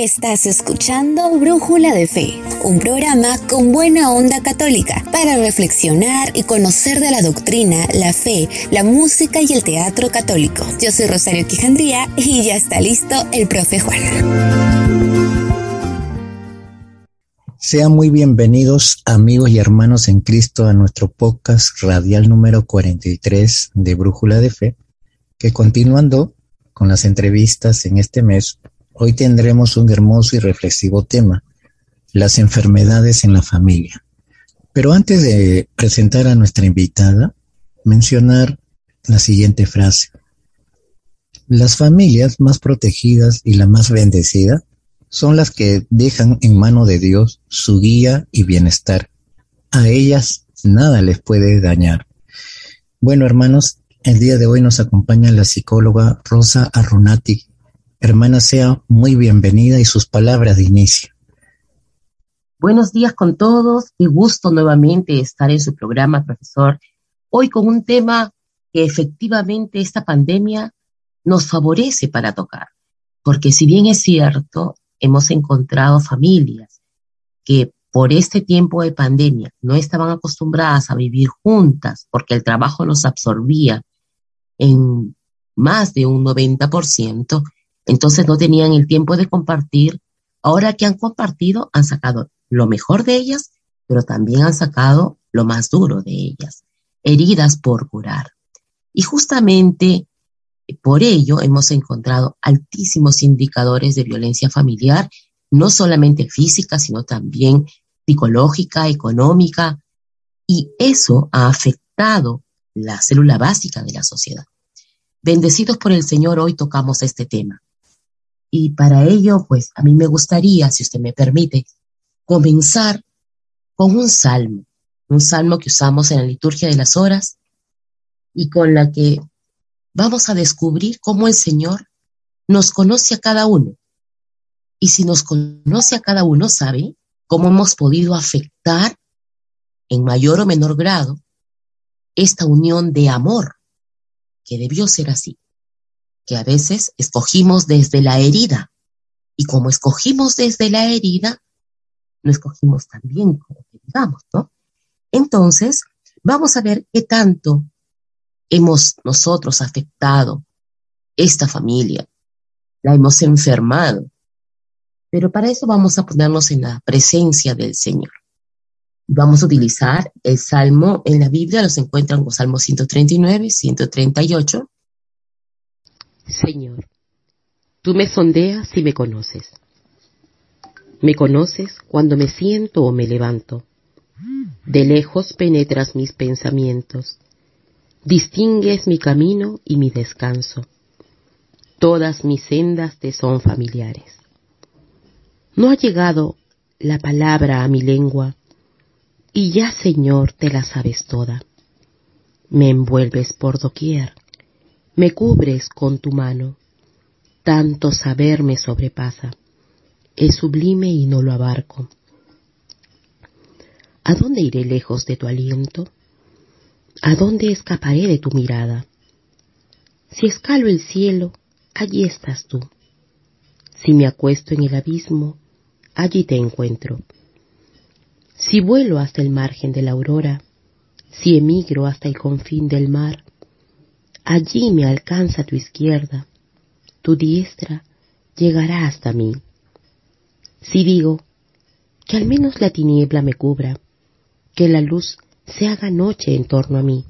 Estás escuchando Brújula de Fe, un programa con buena onda católica para reflexionar y conocer de la doctrina, la fe, la música y el teatro católico. Yo soy Rosario Quijandría y ya está listo el profe Juan. Sean muy bienvenidos amigos y hermanos en Cristo a nuestro podcast radial número 43 de Brújula de Fe, que continuando con las entrevistas en este mes Hoy tendremos un hermoso y reflexivo tema, las enfermedades en la familia. Pero antes de presentar a nuestra invitada, mencionar la siguiente frase. Las familias más protegidas y la más bendecida son las que dejan en mano de Dios su guía y bienestar. A ellas nada les puede dañar. Bueno, hermanos, el día de hoy nos acompaña la psicóloga Rosa Arrunati Hermana, sea muy bienvenida y sus palabras de inicio. Buenos días con todos. y gusto nuevamente estar en su programa, profesor. Hoy con un tema que efectivamente esta pandemia nos favorece para tocar. Porque si bien es cierto, hemos encontrado familias que por este tiempo de pandemia no estaban acostumbradas a vivir juntas porque el trabajo los absorbía en más de un 90%, entonces no tenían el tiempo de compartir. Ahora que han compartido, han sacado lo mejor de ellas, pero también han sacado lo más duro de ellas, heridas por curar. Y justamente por ello hemos encontrado altísimos indicadores de violencia familiar, no solamente física, sino también psicológica, económica, y eso ha afectado la célula básica de la sociedad. Bendecidos por el Señor, hoy tocamos este tema. Y para ello, pues a mí me gustaría, si usted me permite, comenzar con un salmo, un salmo que usamos en la liturgia de las horas y con la que vamos a descubrir cómo el Señor nos conoce a cada uno. Y si nos conoce a cada uno, sabe cómo hemos podido afectar en mayor o menor grado esta unión de amor que debió ser así que a veces escogimos desde la herida. Y como escogimos desde la herida, no escogimos también como que digamos, ¿no? Entonces, vamos a ver qué tanto hemos nosotros afectado esta familia, la hemos enfermado. Pero para eso vamos a ponernos en la presencia del Señor. Vamos a utilizar el Salmo en la Biblia, los encuentran con Salmo 139, 138 Señor, tú me sondeas y me conoces. Me conoces cuando me siento o me levanto. De lejos penetras mis pensamientos. Distingues mi camino y mi descanso. Todas mis sendas te son familiares. No ha llegado la palabra a mi lengua, y ya, Señor, te la sabes toda. Me envuelves por doquier me cubres con tu mano. Tanto saber me sobrepasa. Es sublime y no lo abarco. ¿A dónde iré lejos de tu aliento? ¿A dónde escaparé de tu mirada? Si escalo el cielo, allí estás tú. Si me acuesto en el abismo, allí te encuentro. Si vuelo hasta el margen de la aurora, si emigro hasta el confín del mar, Allí me alcanza tu izquierda, tu diestra llegará hasta mí. Si digo, que al menos la tiniebla me cubra, que la luz se haga noche en torno a mí.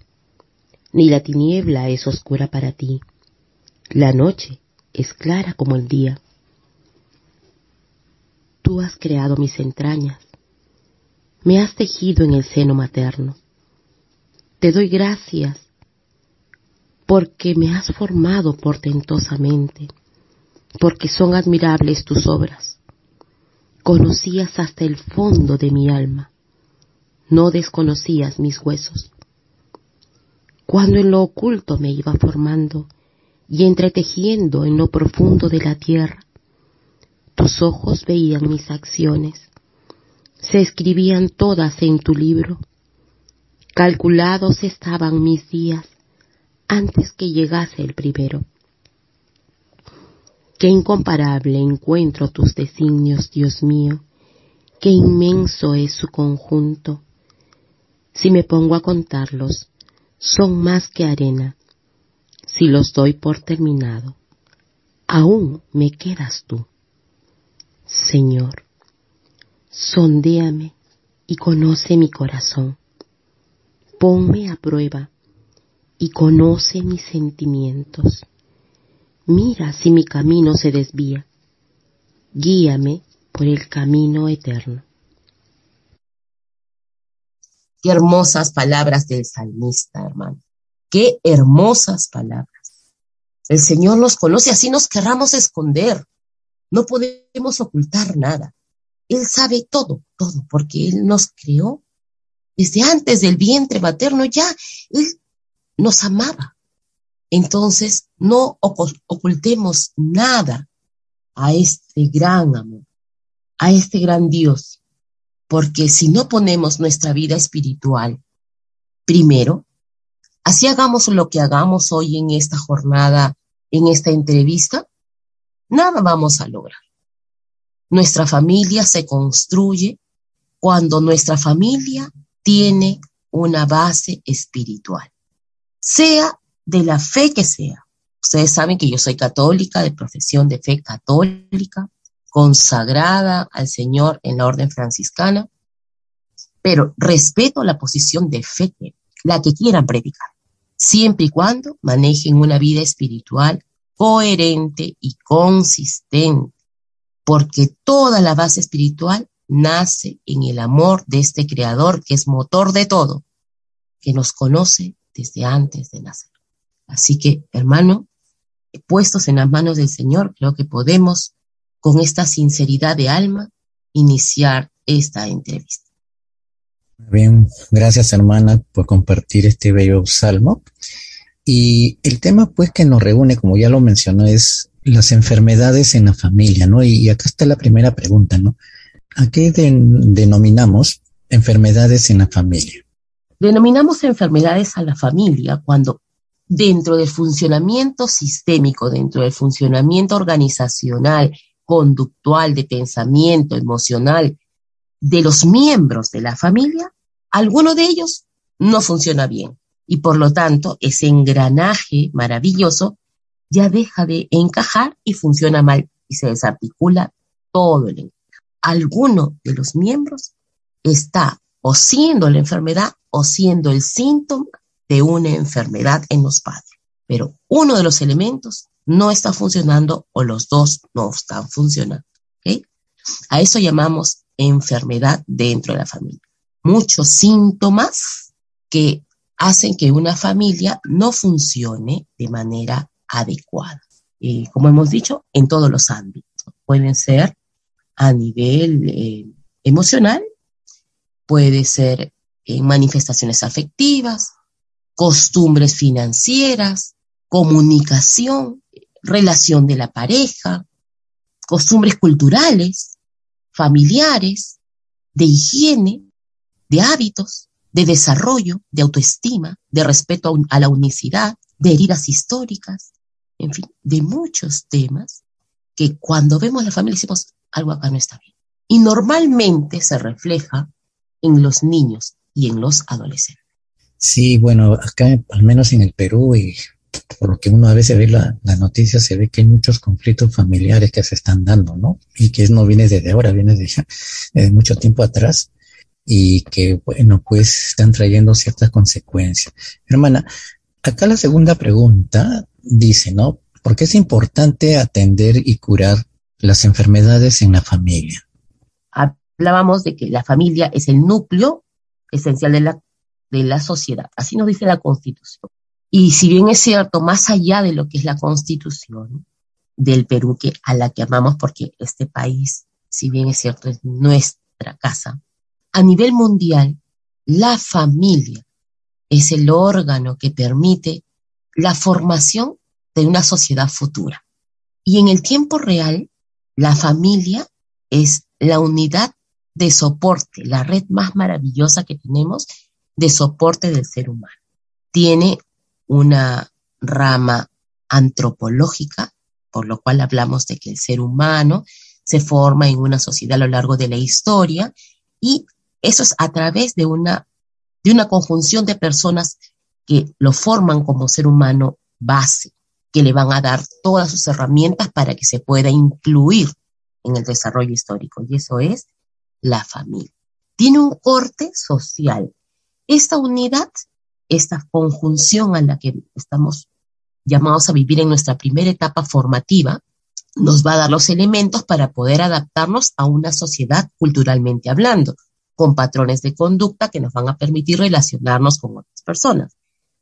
Ni la tiniebla es oscura para ti, la noche es clara como el día. Tú has creado mis entrañas, me has tejido en el seno materno. Te doy gracias porque me has formado portentosamente, porque son admirables tus obras. Conocías hasta el fondo de mi alma, no desconocías mis huesos. Cuando en lo oculto me iba formando y entretejiendo en lo profundo de la tierra, tus ojos veían mis acciones, se escribían todas en tu libro, calculados estaban mis días, antes que llegase el primero. Qué incomparable encuentro tus designios, Dios mío, qué inmenso es su conjunto. Si me pongo a contarlos, son más que arena. Si los doy por terminado, aún me quedas tú. Señor, sondéame y conoce mi corazón. Ponme a prueba y conoce mis sentimientos. Mira si mi camino se desvía. Guíame por el camino eterno. Qué hermosas palabras del salmista, hermano. Qué hermosas palabras. El Señor nos conoce, así nos querramos esconder. No podemos ocultar nada. Él sabe todo, todo, porque Él nos creó desde antes del vientre materno ya. Él nos amaba. Entonces, no ocultemos nada a este gran amor, a este gran Dios, porque si no ponemos nuestra vida espiritual primero, así hagamos lo que hagamos hoy en esta jornada, en esta entrevista, nada vamos a lograr. Nuestra familia se construye cuando nuestra familia tiene una base espiritual, sea de la fe que sea. Ustedes saben que yo soy católica, de profesión de fe católica, consagrada al Señor en la orden franciscana, pero respeto la posición de fe, la que quieran predicar, siempre y cuando manejen una vida espiritual coherente y consistente, porque toda la base espiritual nace en el amor de este Creador que es motor de todo, que nos conoce desde antes de nacer. Así que, hermano, puestos en las manos del Señor, creo que podemos, con esta sinceridad de alma, iniciar esta entrevista. Bien, gracias hermana por compartir este bello salmo. Y el tema pues que nos reúne, como ya lo mencionó, es las enfermedades en la familia, ¿no? Y, acá está la primera pregunta, ¿no? ¿A qué denominamos enfermedades en la familia? Denominamos enfermedades a la familia cuando dentro del funcionamiento sistémico, dentro del funcionamiento organizacional, conductual, de pensamiento, emocional, de los miembros de la familia, alguno de ellos no funciona bien. Y por lo tanto, ese engranaje maravilloso ya deja de encajar y funciona mal y se desarticula todo el engranaje. Alguno de los miembros está o siendo la enfermedad o siendo el síntoma de una enfermedad en los padres. Pero uno de los elementos no está funcionando o los dos no están funcionando. A eso llamamos enfermedad dentro de la familia. Muchos síntomas que hacen que una familia no funcione de manera adecuada. como hemos dicho, en todos los ámbitos. Pueden ser a nivel eh, emocional, puede ser en manifestaciones afectivas, costumbres financieras, comunicación, relación de la pareja, costumbres culturales, familiares, de higiene, de hábitos, de desarrollo, de autoestima, de respeto a la unicidad, de heridas históricas, en fin, de muchos temas que cuando vemos la familia decimos, algo acá no está bien. Y normalmente se refleja en los niños y en los adolescentes. Sí, bueno, acá al menos en el Perú y por lo que uno a veces ve la, la noticia, se ve que hay muchos conflictos familiares que se están dando, ¿no? Y que no viene desde ahora, viene de, mucho tiempo atrás y que, bueno, pues están trayendo ciertas consecuencias. Hermana, acá la segunda pregunta dice, ¿no? ¿Por qué es importante atender y curar las enfermedades en la familia? Hablábamos de que la familia es el núcleo esencial de la de la sociedad. Así nos dice la Constitución. Y si bien es cierto, más allá de lo que es la Constitución del Perú, que a la que amamos porque este país, si bien es cierto, es nuestra casa, a nivel mundial, la familia es el órgano que permite la formación de una sociedad futura. Y en el tiempo real, la familia es la unidad de soporte, la red más maravillosa que tenemos de soporte del ser humano. Tiene una rama antropológica por lo cual hablamos de que el ser humano se forma en una sociedad a lo largo de la historia y eso es a través de una, de una conjunción de personas que lo forman como ser humano base, que le van a dar todas sus herramientas para que se pueda incluir en el desarrollo histórico, y eso es la familia. Tiene un corte social. Esta unidad, esta conjunción a la que estamos llamados a vivir en nuestra primera etapa formativa, nos va a dar los elementos para poder adaptarnos a una sociedad culturalmente hablando, con patrones de conducta que nos van a permitir relacionarnos con otras personas.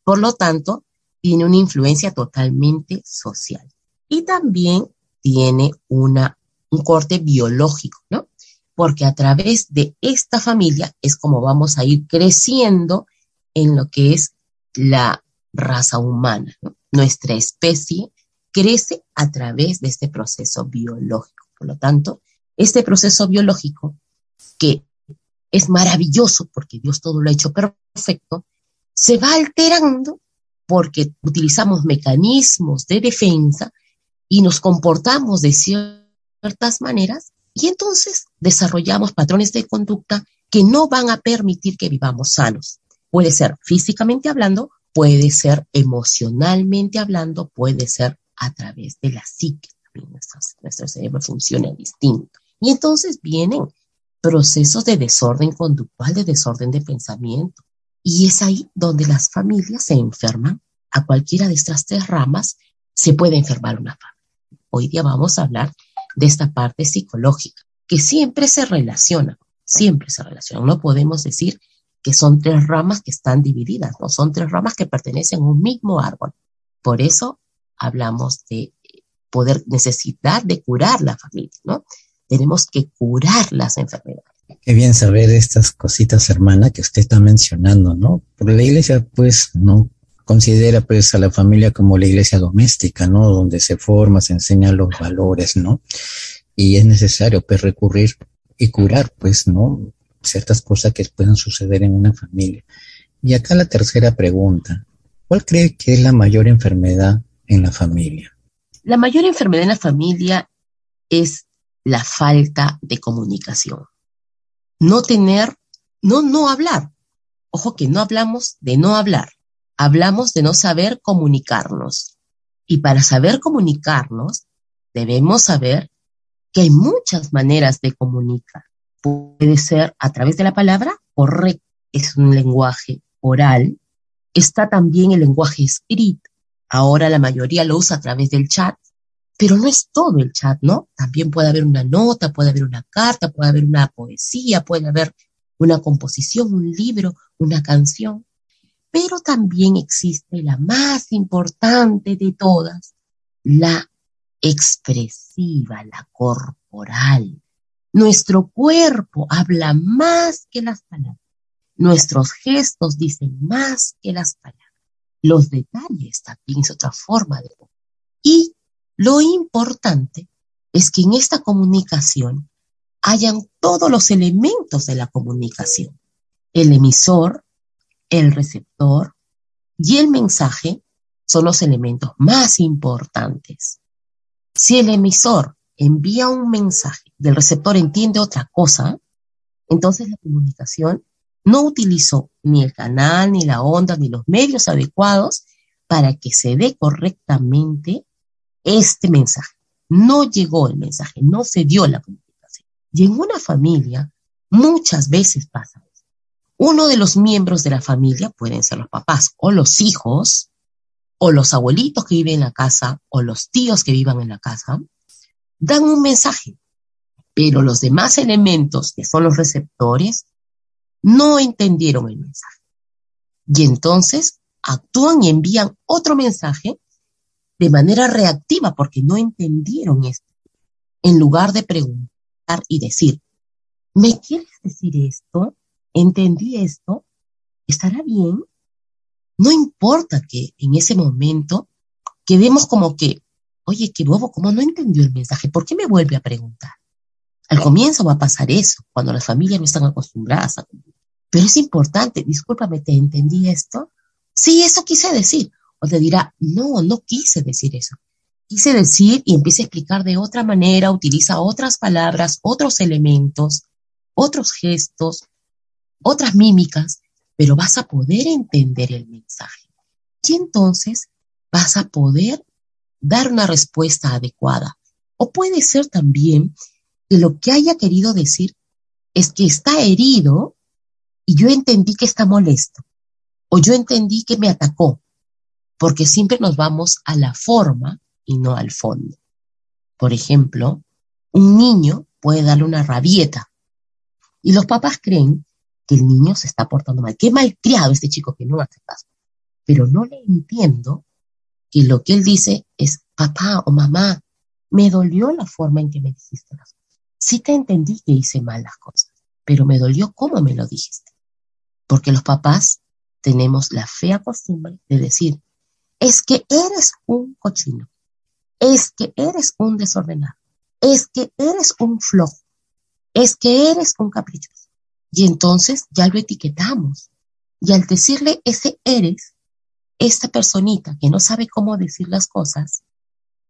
Por lo tanto, tiene una influencia totalmente social. Y también tiene una, un corte biológico, ¿no? Porque a través de esta familia es como vamos a ir creciendo en lo que es la raza humana. Nuestra especie crece a través de este proceso biológico. Por lo tanto, este proceso biológico, que es maravilloso porque Dios todo lo ha hecho perfecto, se va alterando porque utilizamos mecanismos de defensa y nos comportamos de ciertas maneras y entonces desarrollamos patrones de conducta que no van a permitir que vivamos sanos. Puede ser físicamente hablando, puede ser emocionalmente hablando, puede ser a través de la psique. Nuestro, nuestro cerebro funciona distinto. Y entonces vienen procesos de desorden conductual, de desorden de pensamiento, y es ahí donde las familias se enferman. A cualquiera de estas tres ramas se puede enfermar una familia. Hoy día vamos a hablar de esta parte psicológica, que siempre se relaciona, siempre se relaciona. No podemos decir que son tres ramas que están divididas, no son tres ramas que pertenecen a un mismo árbol. Por eso hablamos de poder necesitar de curar la familia, ¿no? Tenemos que curar las enfermedades. Qué bien saber estas cositas, hermana, que usted está mencionando, ¿no? Pero la iglesia, pues, no considera, pues, a la familia como la iglesia doméstica, ¿no? Donde se forma, se enseñan los valores, ¿no? Y es necesario, pues, recurrir y curar, pues, ¿no? Ciertas cosas que puedan suceder en una familia. Y acá la tercera pregunta. ¿Cuál cree que es la mayor enfermedad en la familia? La mayor enfermedad en la familia es la falta de comunicación no tener, no, no hablar. Ojo que no hablamos de no hablar, hablamos de no saber comunicarnos. Y para saber comunicarnos, debemos saber que hay muchas maneras de comunicar. Puede ser a través de la palabra, correcto, es un lenguaje oral. Está también el lenguaje escrito. Ahora la mayoría lo usa a través del chat, pero no es todo el chat, ¿no? También puede haber una nota, puede haber una carta, puede haber una poesía, puede haber una composición, un libro, una canción. Pero también existe la más importante de todas, la expresiva, la corporal. Nuestro cuerpo habla más que las palabras. Nuestros gestos dicen más que las palabras. Los detalles también es otra forma de... Y lo importante es que en esta comunicación hayan todos los elementos de la comunicación. El emisor, el receptor y el mensaje son los elementos más importantes. Si el emisor envía un mensaje y el receptor entiende otra cosa, entonces la comunicación no utilizó ni el canal, ni la onda, ni los medios adecuados para que se dé correctamente este mensaje. No llegó el mensaje, no se dio la comunicación. Y en una familia muchas veces pasa. Uno de los miembros de la familia pueden ser los papás o los hijos o los abuelitos que viven en la casa o los tíos que vivan en la casa, dan un mensaje, pero los demás elementos, que son los receptores, no entendieron el mensaje. Y entonces actúan y envían otro mensaje de manera reactiva porque no entendieron esto. En lugar de preguntar y decir, ¿me quieres decir esto? ¿Entendí esto? ¿Estará bien? No importa que en ese momento quedemos como que, oye, qué bobo, ¿cómo no entendió el mensaje? ¿Por qué me vuelve a preguntar? Al comienzo va a pasar eso, cuando las familias no están acostumbradas a... Pero es importante, discúlpame, ¿te entendí esto? Sí, eso quise decir o te dirá, no, no quise decir eso. quise decir y empieza a explicar de otra manera, utiliza otras palabras, otros elementos, otros gestos, otras mímicas, pero vas a poder entender el mensaje. Y entonces vas a poder dar una respuesta adecuada. O puede ser también que lo que haya querido decir es que está herido y yo entendí que está molesto. O yo entendí que me atacó. Porque siempre nos vamos a la forma y no al fondo. Por ejemplo, un niño puede darle una rabieta y los papás creen que el niño se está portando mal. Qué mal criado este chico que no hace caso. Pero no le entiendo que lo que él dice es, papá o mamá, me dolió la forma en que me dijiste las cosas. Sí te entendí que hice mal las cosas, pero me dolió cómo me lo dijiste. Porque los papás tenemos la fea costumbre de decir, es que eres un cochino, es que eres un desordenado, es que eres un flojo, es que eres un caprichoso. Y entonces ya lo etiquetamos. Y al decirle ese eres, esta personita que no sabe cómo decir las cosas,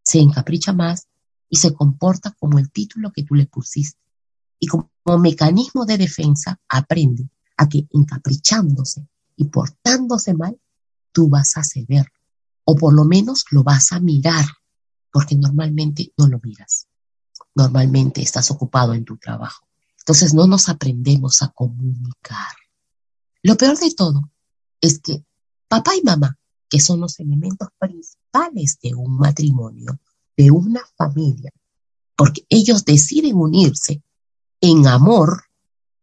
se encapricha más y se comporta como el título que tú le pusiste. Y como mecanismo de defensa aprende a que encaprichándose y portándose mal, tú vas a ceder o por lo menos lo vas a mirar porque normalmente no lo miras. Normalmente estás ocupado en tu trabajo. Entonces no nos aprendemos a comunicar. Lo peor de todo es que papá y mamá, que son los elementos principales de un matrimonio, de una familia, porque ellos deciden unirse en amor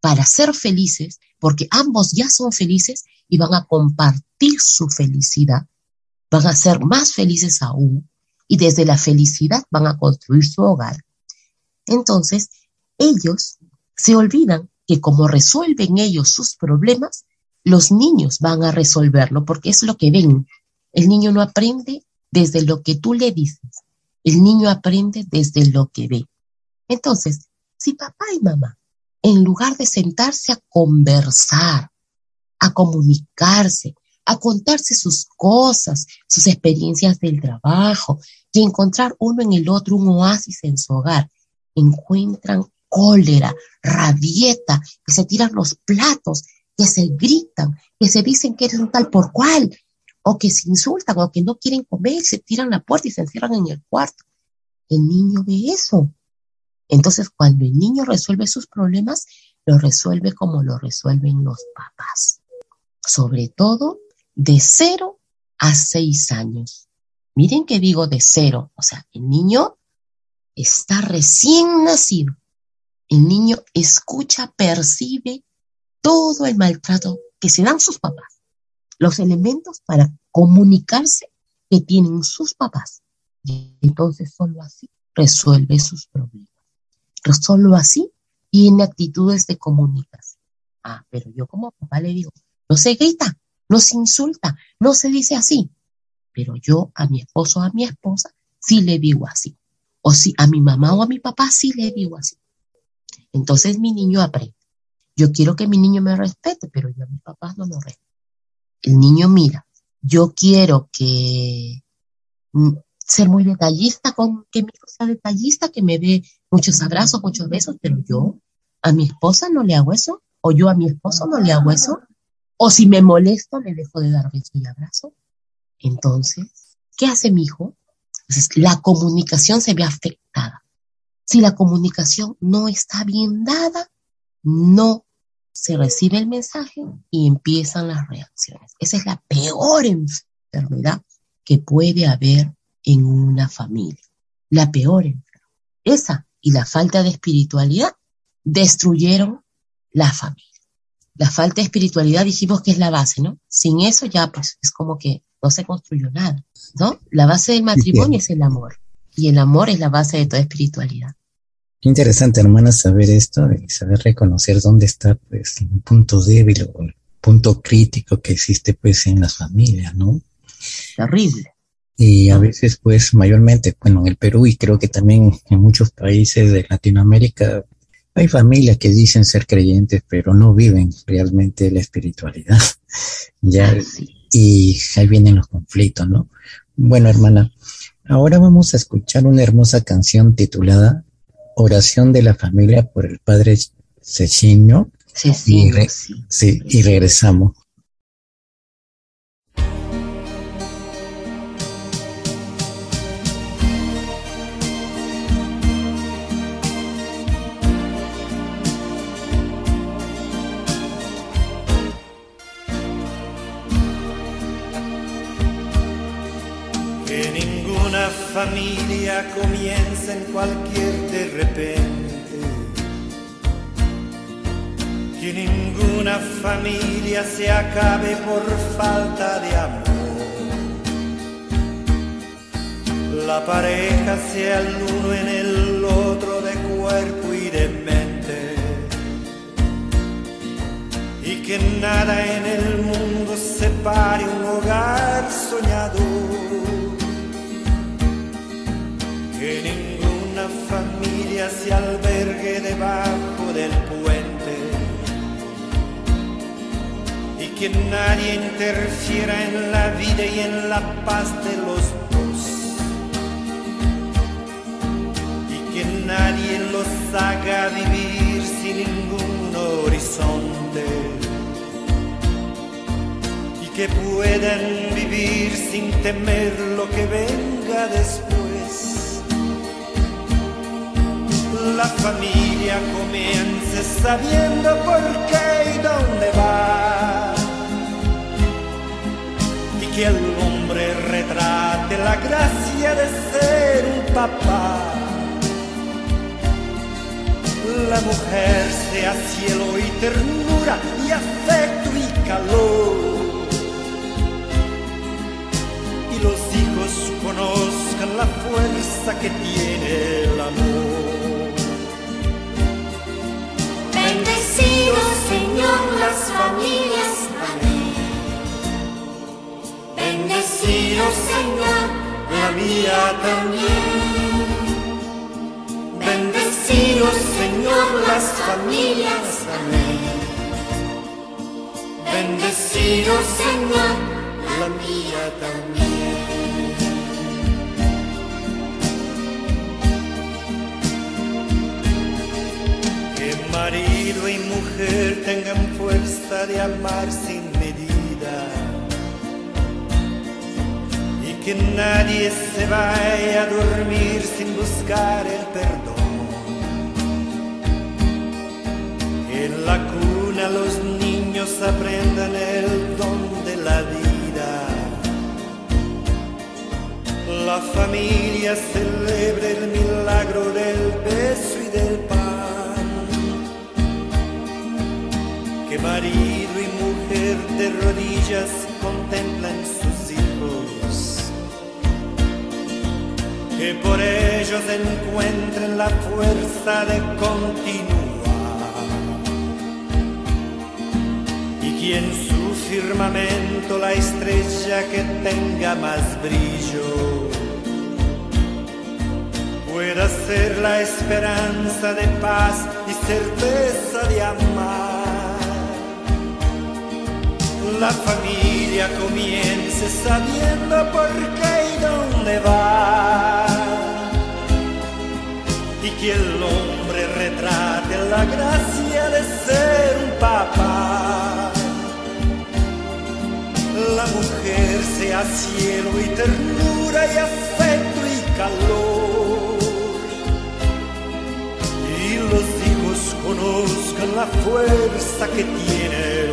para ser felices, porque ambos ya son felices y van a compartir su felicidad, van a ser más felices aún y desde la felicidad van a construir su hogar. Entonces, ellos se olvidan que como resuelven ellos sus problemas, los niños van a resolverlo porque es lo que ven. El niño no aprende desde lo que tú le dices, el niño aprende desde lo que ve. Entonces, si papá y mamá, en lugar de sentarse a conversar, a comunicarse, a contarse sus cosas, sus experiencias del trabajo y encontrar uno en el otro un oasis en su hogar. Encuentran cólera, rabieta, que se tiran los platos, que se gritan, que se dicen que eres un tal por cual, o que se insultan, o que no quieren comer, se tiran la puerta y se encierran en el cuarto. El niño ve eso. Entonces, cuando el niño resuelve sus problemas, lo resuelve como lo resuelven los papás. Sobre todo de cero a seis años. Miren que digo de cero, o sea, el niño está recién nacido. El niño escucha, percibe todo el maltrato que se dan sus papás, los elementos para comunicarse que tienen sus papás. Y entonces solo así resuelve sus problemas. Solo así tiene actitudes de comunicación. Ah, pero yo como papá le digo, no se grita, no se insulta, no se dice así. Pero yo a mi esposo o a mi esposa sí le digo así. O si a mi mamá o a mi papá sí le digo así. Entonces mi niño aprende. Yo quiero que mi niño me respete, pero yo a mis papás no me respeto. El niño mira, yo quiero que mm, ser muy detallista, con que mi hijo sea detallista, que me dé muchos abrazos, muchos besos, pero yo a mi esposa no le hago eso, o yo a mi esposo no le hago eso, o si me molesto, le dejo de dar beso y abrazo. Entonces, ¿qué hace mi hijo? la comunicación se ve afectada. Si la comunicación no está bien dada, no se recibe el mensaje y empiezan las reacciones. Esa es la peor enfermedad que puede haber en una familia. La peor enfermedad. Esa y la falta de espiritualidad destruyeron la familia la falta de espiritualidad dijimos que es la base, ¿no? Sin eso ya pues es como que no se construyó nada, ¿no? La base del matrimonio es el amor y el amor es la base de toda espiritualidad. Qué interesante, hermana, saber esto y saber reconocer dónde está pues un punto débil o el punto crítico que existe pues en las familias, ¿no? Terrible. Y a veces pues mayormente, bueno, en el Perú y creo que también en muchos países de Latinoamérica hay familias que dicen ser creyentes, pero no viven realmente la espiritualidad. ya, y ahí vienen los conflictos, ¿no? Bueno, hermana, Ahora vamos a escuchar una hermosa canción titulada Oración de la familia por el padre Ceciño. sí. sí, y regresamos. Familia comienza en cualquier de repente. Que ninguna familia se acabe por falta de amor. La pareja sea el uno en el otro del puente. Y que nadie interfiera en la vida y en la paz de los dos. Y que nadie los haga vivir sin ningún horizonte. Y que puedan vivir sin temer lo que venga después la familia comience sabiendo por qué y dónde va. Y que el hombre retrate la gracia de ser un papá. La mujer sea cielo y ternura y afecto y calor. Y los hijos conozcan la fuerza que tiene el amor. Bendecido Señor las familias, amén. Bendecido Señor la mía también. Bendecido Señor las familias, amén. Bendecido Señor la mía también. Marido y mujer tengan fuerza de amar sin medida y que nadie se vaya a dormir sin buscar el perdón. En la cuna los niños aprendan el don de la vida. La familia celebre el de rodillas contemplan sus hijos, que por ellos encuentren la fuerza de continuar. Y que en su firmamento la estrella que tenga más brillo pueda ser la esperanza de paz y certeza de amar la familia comience sabiendo por qué y dónde va. Y que el hombre retrate la gracia de ser un papá. La mujer sea cielo y ternura y afecto y calor. Y los hijos conozcan la fuerza que tiene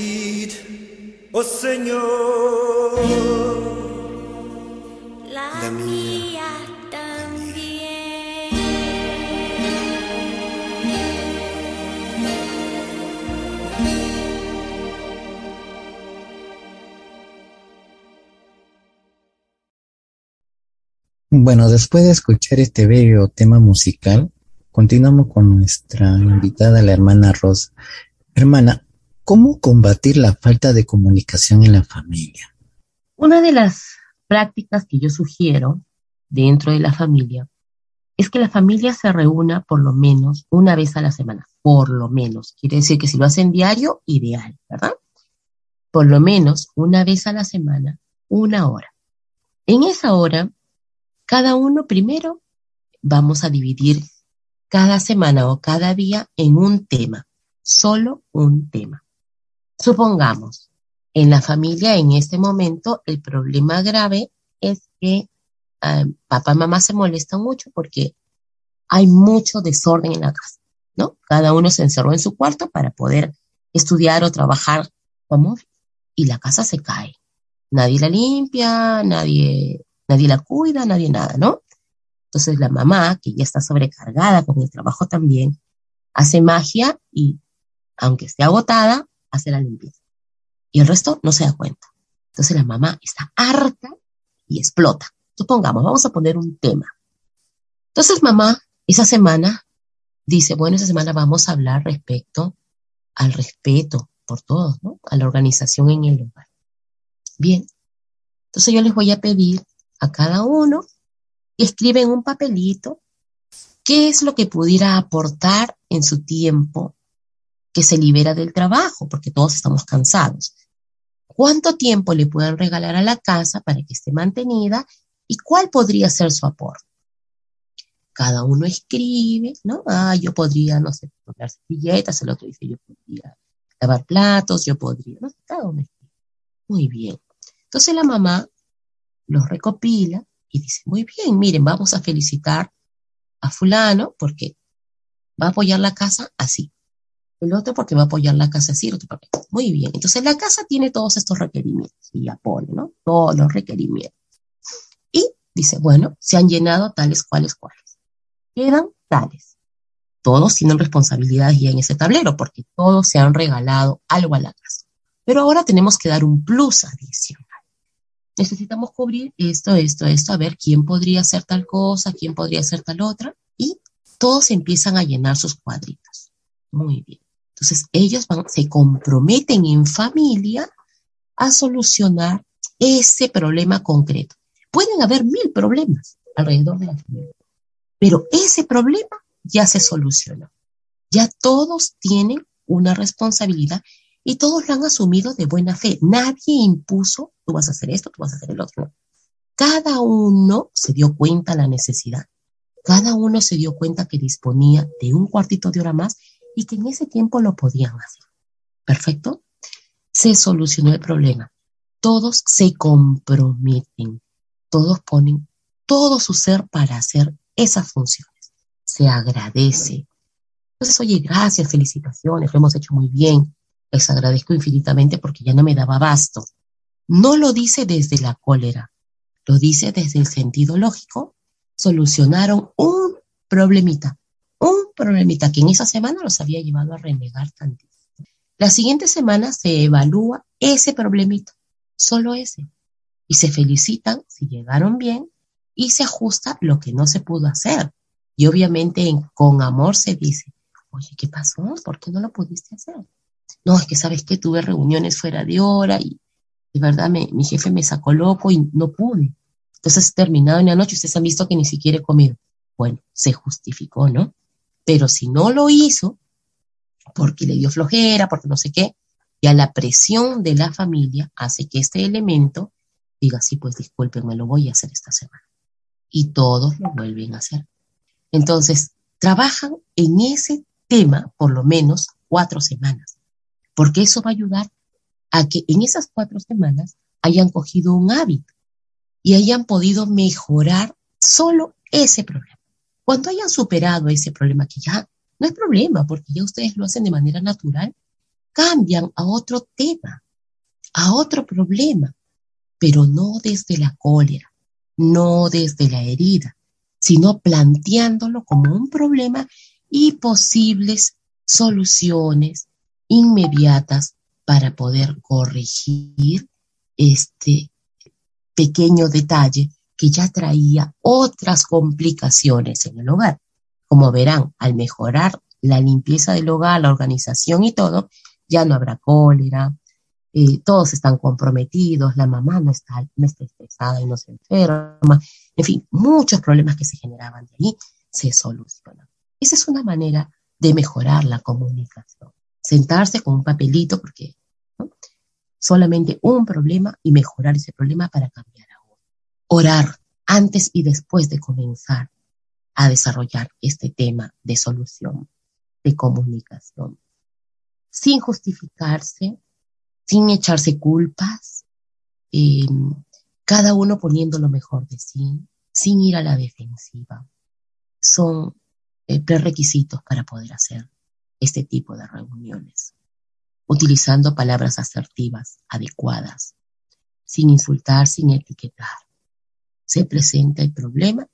oh Señor, la, mía. Bueno, después de escuchar este bello tema musical, continuamos con nuestra invitada, la hermana Rosa. Hermana, ¿cómo combatir la falta de comunicación en la familia? Una de las prácticas que yo sugiero dentro de la familia es que la familia se reúna por lo menos una vez a la semana, por lo menos. Quiere decir que si lo hacen diario, ideal, ¿verdad? Por lo menos una vez a la semana, una hora. En esa hora, cada uno primero vamos a dividir cada semana o cada día en un tema, solo un tema. Supongamos, en la familia en este momento el problema grave es que Ah, papá y mamá se molestan mucho porque hay mucho desorden en la casa, ¿no? Cada uno se encerró en su cuarto para poder estudiar o trabajar como y la casa se cae. Nadie la limpia, nadie, nadie la cuida, nadie nada, ¿no? Entonces la mamá, que ya está sobrecargada con el trabajo también, hace magia y, aunque esté agotada, hace la limpieza. Y el resto no se da cuenta. Entonces la mamá está harta y explota. Supongamos, vamos a poner un tema. Entonces mamá, esa semana, dice, bueno, esa semana vamos a hablar respecto al respeto por todos, ¿no? A la organización en el lugar. Bien, entonces yo les voy a pedir a cada uno que escriba en un papelito qué es lo que pudiera aportar en su tiempo que se libera del trabajo, porque todos estamos cansados. ¿Cuánto tiempo le pueden regalar a la casa para que esté mantenida ¿Y cuál podría ser su aporte? Cada uno escribe, ¿no? Ah, yo podría, no sé, comprar servilletas, el otro dice, yo podría lavar platos, yo podría, no cada uno escribe. Muy bien. Entonces la mamá los recopila y dice, muy bien, miren, vamos a felicitar a fulano porque va a apoyar la casa así. El otro porque va a apoyar la casa así, el otro porque... Muy bien. Entonces la casa tiene todos estos requerimientos y ya pone, ¿no? Todos los requerimientos. Y dice, bueno, se han llenado tales, cuales, cuales. Quedan tales. Todos tienen responsabilidades ya en ese tablero porque todos se han regalado algo a la casa. Pero ahora tenemos que dar un plus adicional. Necesitamos cubrir esto, esto, esto, a ver quién podría hacer tal cosa, quién podría hacer tal otra. Y todos empiezan a llenar sus cuadritos. Muy bien. Entonces ellos se comprometen en familia a solucionar ese problema concreto. Pueden haber mil problemas alrededor de la familia, pero ese problema ya se solucionó. Ya todos tienen una responsabilidad y todos lo han asumido de buena fe. Nadie impuso, tú vas a hacer esto, tú vas a hacer el otro. Cada uno se dio cuenta la necesidad. Cada uno se dio cuenta que disponía de un cuartito de hora más y que en ese tiempo lo podían hacer. ¿Perfecto? Se solucionó el problema. Todos se comprometen todos ponen todo su ser para hacer esas funciones. Se agradece. Entonces, oye, gracias, felicitaciones, lo hemos hecho muy bien. Les agradezco infinitamente porque ya no me daba abasto. No lo dice desde la cólera, lo dice desde el sentido lógico. Solucionaron un problemita, un problemita que en esa semana los había llevado a renegar tantísimo. La siguiente semana se evalúa ese problemita, solo ese y se felicitan si llegaron bien y se ajusta lo que no se pudo hacer. Y obviamente con amor se dice, oye, ¿qué pasó? ¿Por qué no lo pudiste hacer? No, es que sabes que tuve reuniones fuera de hora y de verdad mi jefe me sacó loco y no pude. Entonces, terminado en la noche, ustedes han visto que ni siquiera he comido. Bueno, se justificó, ¿no? Pero si no lo hizo, porque le dio flojera, porque no sé qué, ya la presión de la familia hace que este elemento diga, sí, pues discúlpenme, lo voy a hacer esta semana. Y todos lo vuelven a hacer. Entonces, trabajan en ese tema por lo menos cuatro semanas, porque eso va a ayudar a que en esas cuatro semanas hayan cogido un hábito y hayan podido mejorar solo ese problema. Cuando hayan superado ese problema, que ya no es problema, porque ya ustedes lo hacen de manera natural, cambian a otro tema, a otro problema, pero no desde la cólera, no desde la herida, sino planteándolo como un problema y posibles soluciones inmediatas para poder corregir este pequeño detalle que ya traía otras complicaciones en el hogar. Como verán, al mejorar la limpieza del hogar, la organización y todo, ya no habrá cólera, eh, todos están comprometidos, la mamá no está, estresada y no se enferma, en fin, muchos problemas que se generaban de ahí se solucionan. Esa es una manera de mejorar la comunicación. Sentarse con un papelito, porque solamente un problema y mejorar ese problema para cambiar. Orar antes y después de comenzar a desarrollar este tema de solución, de comunicación, sin justificarse, sin echarse culpas, eh, cada uno poniendo lo mejor de sí, sin ir a la defensiva. Son eh, prerequisitos para poder hacer este tipo de reuniones, utilizando palabras asertivas, adecuadas, sin insultar, sin etiquetar. Se presenta el problema,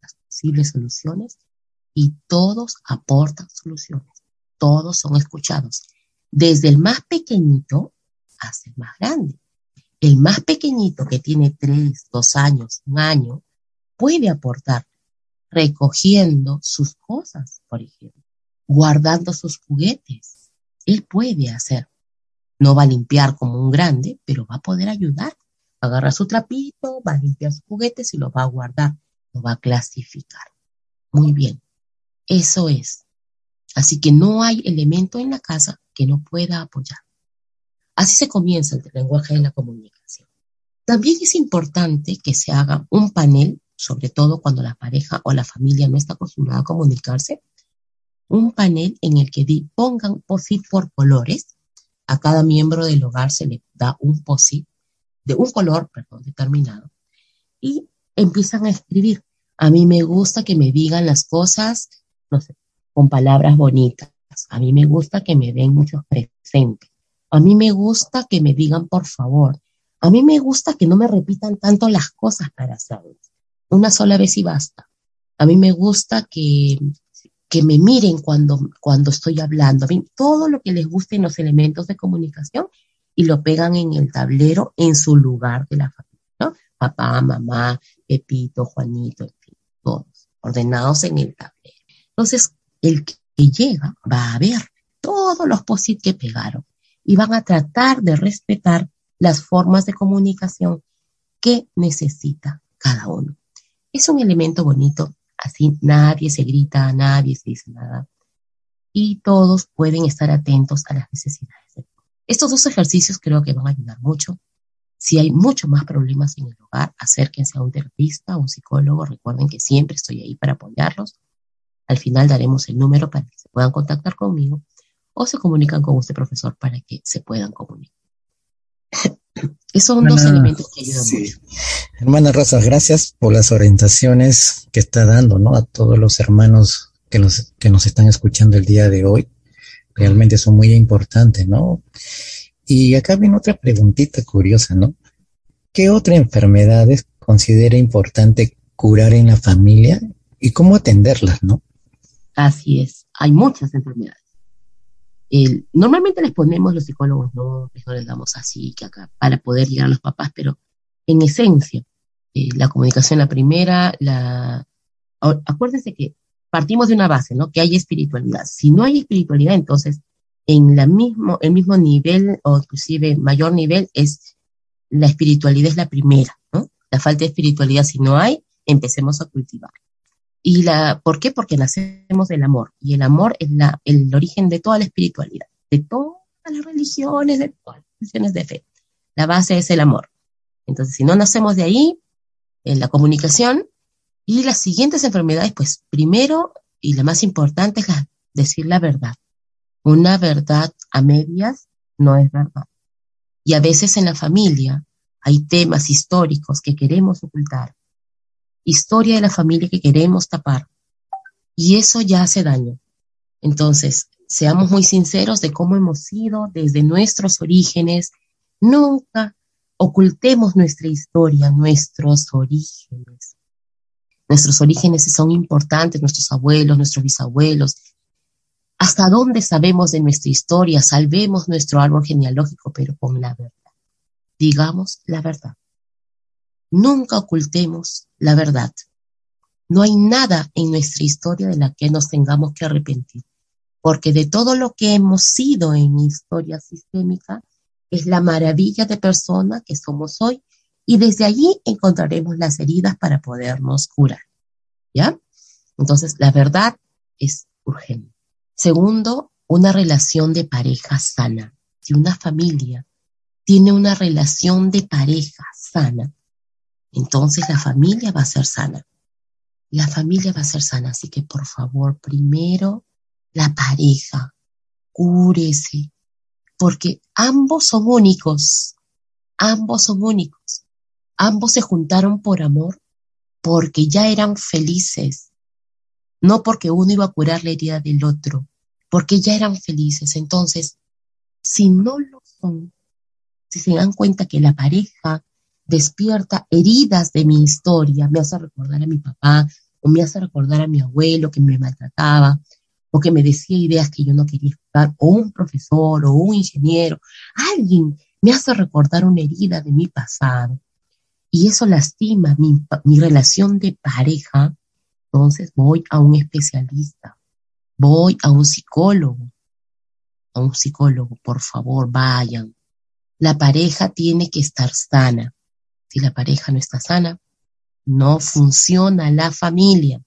las posibles soluciones y todos aportan soluciones, todos son escuchados, desde el más pequeñito hasta el más grande. El más pequeñito que tiene tres, dos años, un año, puede aportar recogiendo sus cosas, por ejemplo, guardando sus juguetes. Él puede hacer. No va a limpiar como un grande, pero va a poder ayudar. Agarra su trapito, va a limpiar sus juguetes y lo va a guardar, lo va a clasificar. Muy bien. Eso es. Así que no hay elemento en la casa que no pueda apoyar. Así se comienza el lenguaje de la comunicación. También es importante que se haga un panel sobre todo cuando la pareja o la familia no está acostumbrada a comunicarse, un panel en el que pongan POSIT por colores. A cada miembro del hogar se le da un POSIT de un color, perdón, determinado. Y empiezan a escribir. A mí me gusta que me digan las cosas, no sé, con palabras bonitas. A mí me gusta que me den muchos presentes. A mí me gusta que me digan por favor. A mí me gusta que no me repitan tanto las cosas para hacerlas una sola vez y basta. A mí me gusta que, que me miren cuando, cuando estoy hablando. A mí, todo lo que les guste en los elementos de comunicación y lo pegan en el tablero en su lugar de la familia, ¿no? Papá, mamá, Pepito, Juanito, todos ordenados en el tablero. Entonces, el que llega va a ver todos los posit que pegaron y van a tratar de respetar las formas de comunicación que necesita cada uno. Es un elemento bonito, así nadie se grita, nadie se dice nada y todos pueden estar atentos a las necesidades. Estos dos ejercicios creo que van a ayudar mucho. Si hay muchos más problemas en el hogar, acérquense a un terapista, a un psicólogo. Recuerden que siempre estoy ahí para apoyarlos. Al final daremos el número para que se puedan contactar conmigo o se comunican con usted, profesor, para que se puedan comunicar. Esos son dos elementos que ayudan mucho. Hermana Rosa, gracias por las orientaciones que está dando, ¿no? A todos los hermanos que nos, que nos están escuchando el día de hoy. Realmente son muy importantes, ¿no? Y acá viene otra preguntita curiosa, ¿no? ¿Qué otra enfermedades considera importante curar en la familia y cómo atenderlas, ¿no? Así es, hay muchas enfermedades normalmente les ponemos los psicólogos, no, no les damos así que acá para poder llegar a los papás, pero en esencia, eh, la comunicación, la primera, la, acuérdense que partimos de una base, ¿no? Que hay espiritualidad. Si no hay espiritualidad, entonces en la mismo, el mismo nivel o inclusive mayor nivel es la espiritualidad es la primera, ¿no? La falta de espiritualidad, si no hay, empecemos a cultivar. Y la, ¿Por qué? Porque nacemos del amor. Y el amor es la, el origen de toda la espiritualidad, de todas las religiones, de todas las religiones de fe. La base es el amor. Entonces, si no nacemos de ahí, en la comunicación y las siguientes enfermedades, pues primero y la más importante es decir la verdad. Una verdad a medias no es verdad. Y a veces en la familia hay temas históricos que queremos ocultar historia de la familia que queremos tapar. Y eso ya hace daño. Entonces, seamos muy sinceros de cómo hemos sido desde nuestros orígenes. Nunca ocultemos nuestra historia, nuestros orígenes. Nuestros orígenes son importantes, nuestros abuelos, nuestros bisabuelos. ¿Hasta dónde sabemos de nuestra historia? Salvemos nuestro árbol genealógico, pero con la verdad. Digamos la verdad. Nunca ocultemos la verdad. No hay nada en nuestra historia de la que nos tengamos que arrepentir, porque de todo lo que hemos sido en historia sistémica es la maravilla de persona que somos hoy y desde allí encontraremos las heridas para podernos curar. ¿Ya? Entonces, la verdad es urgente. Segundo, una relación de pareja sana. Si una familia tiene una relación de pareja sana, entonces la familia va a ser sana. La familia va a ser sana. Así que por favor, primero la pareja, cúrese, porque ambos son únicos. Ambos son únicos. Ambos se juntaron por amor, porque ya eran felices, no porque uno iba a curar la herida del otro, porque ya eran felices. Entonces, si no lo son, si se dan cuenta que la pareja despierta heridas de mi historia, me hace recordar a mi papá o me hace recordar a mi abuelo que me maltrataba o que me decía ideas que yo no quería escuchar, o un profesor o un ingeniero, alguien me hace recordar una herida de mi pasado y eso lastima mi, relación de pareja, entonces voy a un especialista, voy a un psicólogo, a un psicólogo, por favor, vayan. La pareja tiene que estar sana. Si la pareja no está sana, no funciona la familia.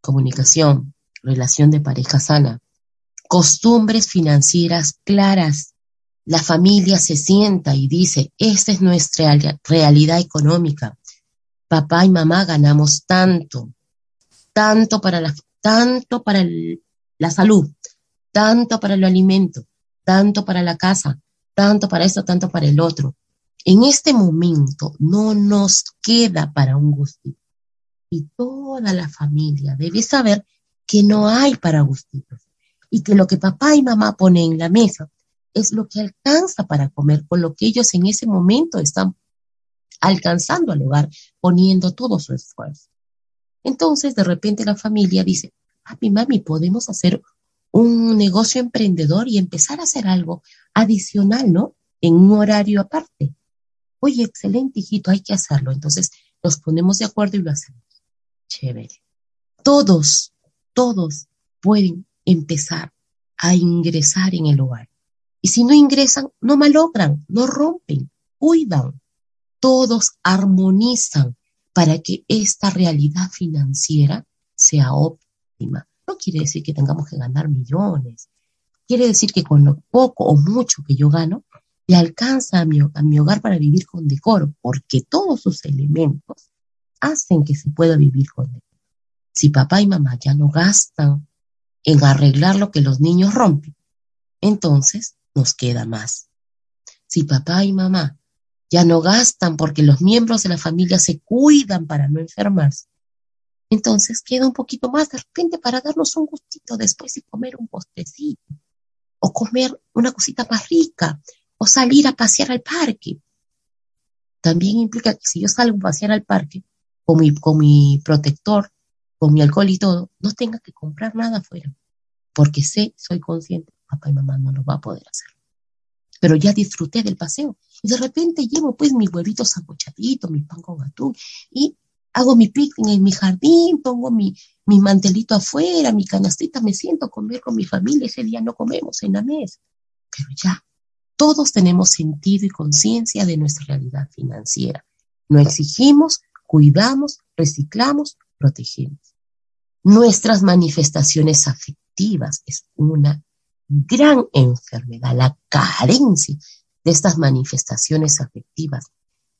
Comunicación, relación de pareja sana. Costumbres financieras claras la familia se sienta y dice, esta es nuestra realidad económica. Papá y mamá ganamos tanto, tanto para la, tanto para la salud, tanto para el alimento, tanto para la casa, tanto para esto, tanto para el otro. En este momento no nos queda para un gustito. Y toda la familia debe saber que no hay para gustitos y que lo que papá y mamá ponen en la mesa es lo que alcanza para comer, con lo que ellos en ese momento están alcanzando al hogar, poniendo todo su esfuerzo. Entonces, de repente la familia dice, papi, mami, podemos hacer un negocio emprendedor y empezar a hacer algo adicional, ¿no? En un horario aparte. Oye, excelente, hijito, hay que hacerlo. Entonces, nos ponemos de acuerdo y lo hacemos. Chévere. Todos, todos pueden empezar a ingresar en el hogar. Si no ingresan, no malogran, no rompen, cuidan. Todos armonizan para que esta realidad financiera sea óptima. No quiere decir que tengamos que ganar millones. Quiere decir que con lo poco o mucho que yo gano, le alcanza a mi, a mi hogar para vivir con decoro, porque todos sus elementos hacen que se pueda vivir con decoro. Si papá y mamá ya no gastan en arreglar lo que los niños rompen, entonces nos queda más. Si papá y mamá ya no gastan porque los miembros de la familia se cuidan para no enfermarse, entonces queda un poquito más de repente para darnos un gustito después y comer un postrecito, o comer una cosita más rica, o salir a pasear al parque. También implica que si yo salgo a pasear al parque con mi, con mi protector, con mi alcohol y todo, no tenga que comprar nada afuera, porque sé, soy consciente papá y mamá no lo va a poder hacer. Pero ya disfruté del paseo. Y de repente llevo pues mis huevitos sancochaditos, mi pan con atún, y hago mi picnic en mi jardín, pongo mi, mi mantelito afuera, mi canastita, me siento a comer con mi familia. Ese día no comemos en la mesa. Pero ya, todos tenemos sentido y conciencia de nuestra realidad financiera. No exigimos, cuidamos, reciclamos, protegemos. Nuestras manifestaciones afectivas es una gran enfermedad, la carencia de estas manifestaciones afectivas,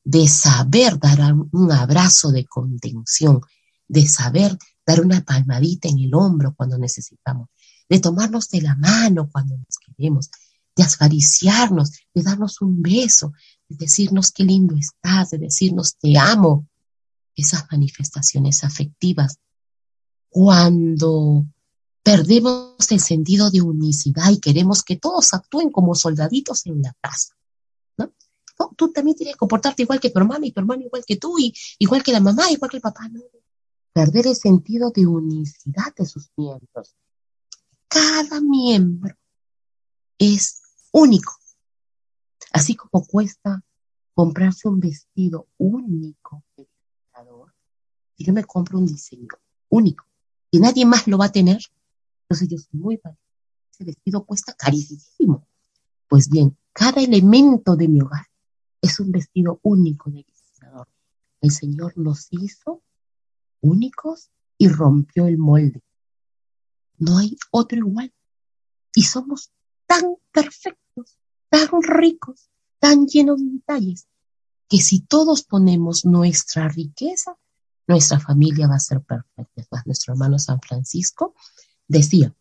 de saber dar un abrazo de contención, de saber dar una palmadita en el hombro cuando necesitamos, de tomarnos de la mano cuando nos queremos, de acariciarnos, de darnos un beso, de decirnos qué lindo estás, de decirnos te amo. Esas manifestaciones afectivas, cuando Perdemos el sentido de unicidad y queremos que todos actúen como soldaditos en la casa. ¿no? tú también tienes que comportarte igual que tu hermano y tu hermano igual que tú y igual que la mamá, igual que el papá. No. Perder el sentido de unicidad de sus miembros. Cada miembro es único. Así como cuesta comprarse un vestido único si yo me compro un diseño único y nadie más lo va a tener, entonces yo muy valiente. Ese vestido cuesta carísimo. Pues bien, cada elemento de mi hogar es un vestido único de diseñador. El Señor nos hizo únicos y rompió el molde. No hay otro igual. Y somos tan perfectos, tan ricos, tan llenos de detalles, que si todos ponemos nuestra riqueza, nuestra familia va a ser perfecta. nuestro hermano San Francisco decía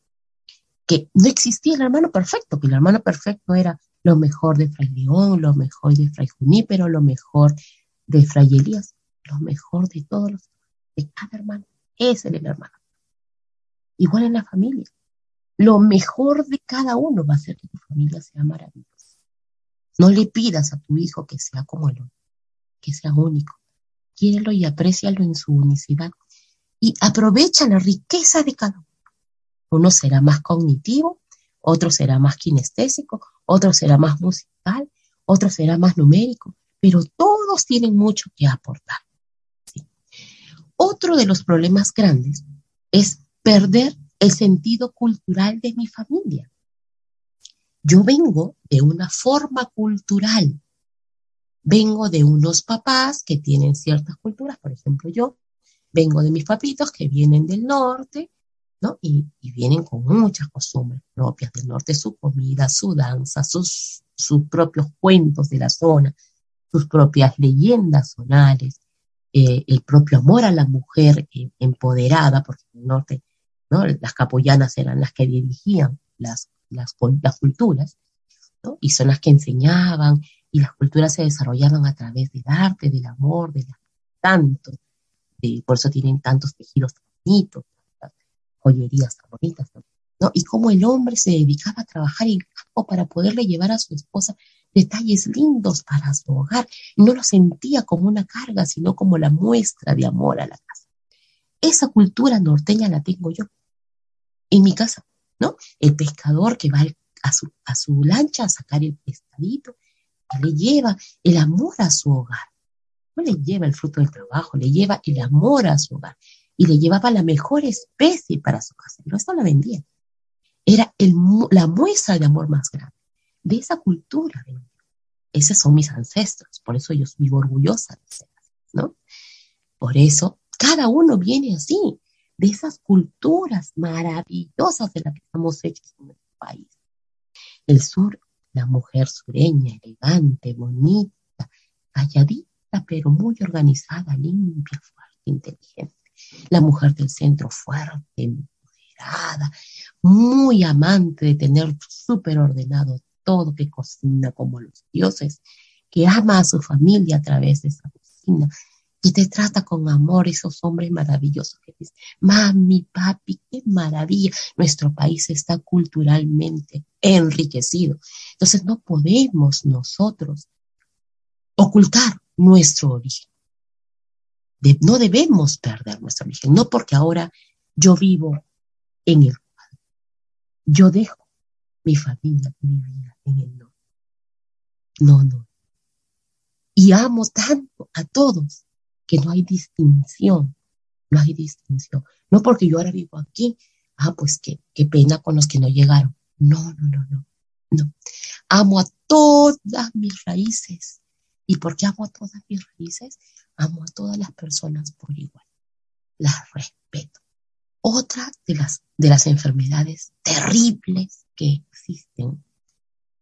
que no existía el hermano perfecto, que el hermano perfecto era lo mejor de Fray León, lo mejor de Fray Junípero, lo mejor de Fray Elías, lo mejor de todos los, de cada hermano. Ese el hermano. Igual en la familia. Lo mejor de cada uno va a ser que tu familia sea maravillosa. No le pidas a tu hijo que sea como el otro, que sea único. Quiérelo y aprécialo en su unicidad. Y aprovecha la riqueza de cada uno. Uno será más cognitivo, otro será más kinestésico, otro será más musical, otro será más numérico, pero todos tienen mucho que aportar. Otro de los problemas grandes es perder el sentido cultural de mi familia. Yo vengo de una forma cultural, vengo de unos papás que tienen ciertas culturas, por ejemplo yo, vengo de mis papitos que vienen del norte, ¿no? Y, vienen con muchas costumbres propias del norte, su comida, su danza, sus, sus propios cuentos de la zona, sus propias leyendas zonales, eh, el propio amor a la mujer eh, empoderada, porque en el norte ¿no? las capoyanas eran las que dirigían las, las, culturas, y son las que enseñaban, y las culturas se desarrollaban a través del arte, del amor, de la, tanto, por eso tienen tantos tejidos bonitos, joyerías tan bonitas, ¿no? Y cómo el hombre se dedicaba a trabajar en campo para poderle llevar a su esposa detalles lindos para su hogar. No lo sentía como una carga, sino como la muestra de amor a la casa. Esa cultura norteña la tengo yo en mi casa, ¿no? El pescador que va a su, a su lancha a sacar el pescadito, que le lleva el amor a su hogar. No le lleva el fruto del trabajo, le lleva el amor a su hogar y le llevaba la mejor especie para su casa. Y esto la vendía. Era el, la muestra de amor más grande de esa cultura. Esos son mis ancestros, por eso yo vivo orgullosa de ser ¿no? Por eso cada uno viene así, de esas culturas maravillosas de las que estamos hechos en nuestro país. El sur, la mujer sureña, elegante, bonita, calladita, pero muy organizada, limpia, fuerte, inteligente la mujer del centro fuerte, empoderada, muy amante de tener súper ordenado todo, que cocina como los dioses, que ama a su familia a través de esa cocina, y te trata con amor esos hombres maravillosos que dicen, mami, papi, qué maravilla, nuestro país está culturalmente enriquecido. Entonces no podemos nosotros ocultar nuestro origen no debemos perder nuestra origen, no porque ahora yo vivo en el cuadro. Yo dejo mi familia mi vida en el norte. No, no. Y amo tanto a todos que no hay distinción. No hay distinción. No porque yo ahora vivo aquí. Ah, pues qué, qué pena con los que no llegaron. No, no, no, no. No. Amo a todas mis raíces. ¿Y por qué amo a todas mis raíces? Amo a todas las personas por igual. Las respeto. Otra de las, de las enfermedades terribles que existen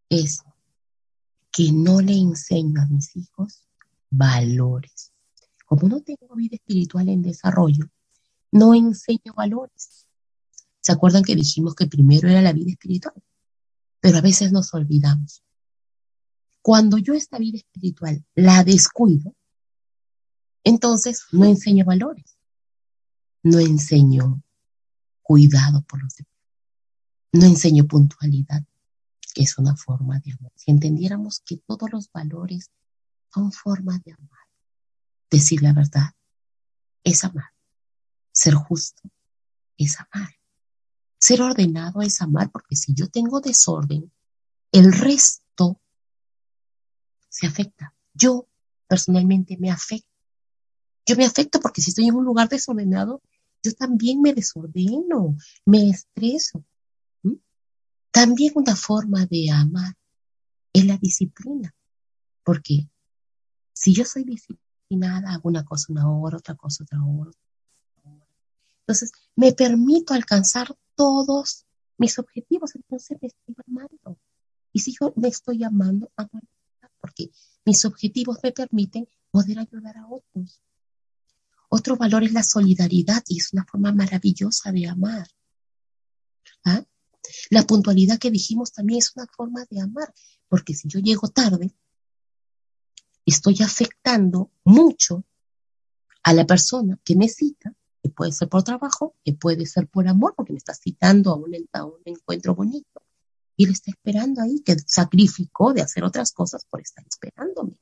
es que no le enseño a mis hijos valores. Como no tengo vida espiritual en desarrollo, no enseño valores. ¿Se acuerdan que dijimos que primero era la vida espiritual? Pero a veces nos olvidamos. Cuando yo esta vida espiritual la descuido, entonces no enseño valores, no enseño cuidado por los demás, no enseño puntualidad, que es una forma de amor. Si entendiéramos que todos los valores son formas de amar, decir la verdad es amar, ser justo es amar, ser ordenado es amar, porque si yo tengo desorden, el resto se afecta. yo personalmente me afecto. Yo me afecto porque si estoy en un lugar desordenado, yo también me desordeno, me estreso. También una forma de amar es la disciplina, porque si yo soy disciplinada, hago una cosa una hora, otra cosa otra hora. Entonces, me permito alcanzar todos mis objetivos, entonces me estoy amando. Y si yo me estoy amando, porque mis objetivos me permiten poder ayudar a otros. Otro valor es la solidaridad y es una forma maravillosa de amar. La puntualidad que dijimos también es una forma de amar, porque si yo llego tarde, estoy afectando mucho a la persona que me cita, que puede ser por trabajo, que puede ser por amor, porque me está citando a un, un encuentro bonito. Y él está esperando ahí, que sacrificó de hacer otras cosas por estar esperándome.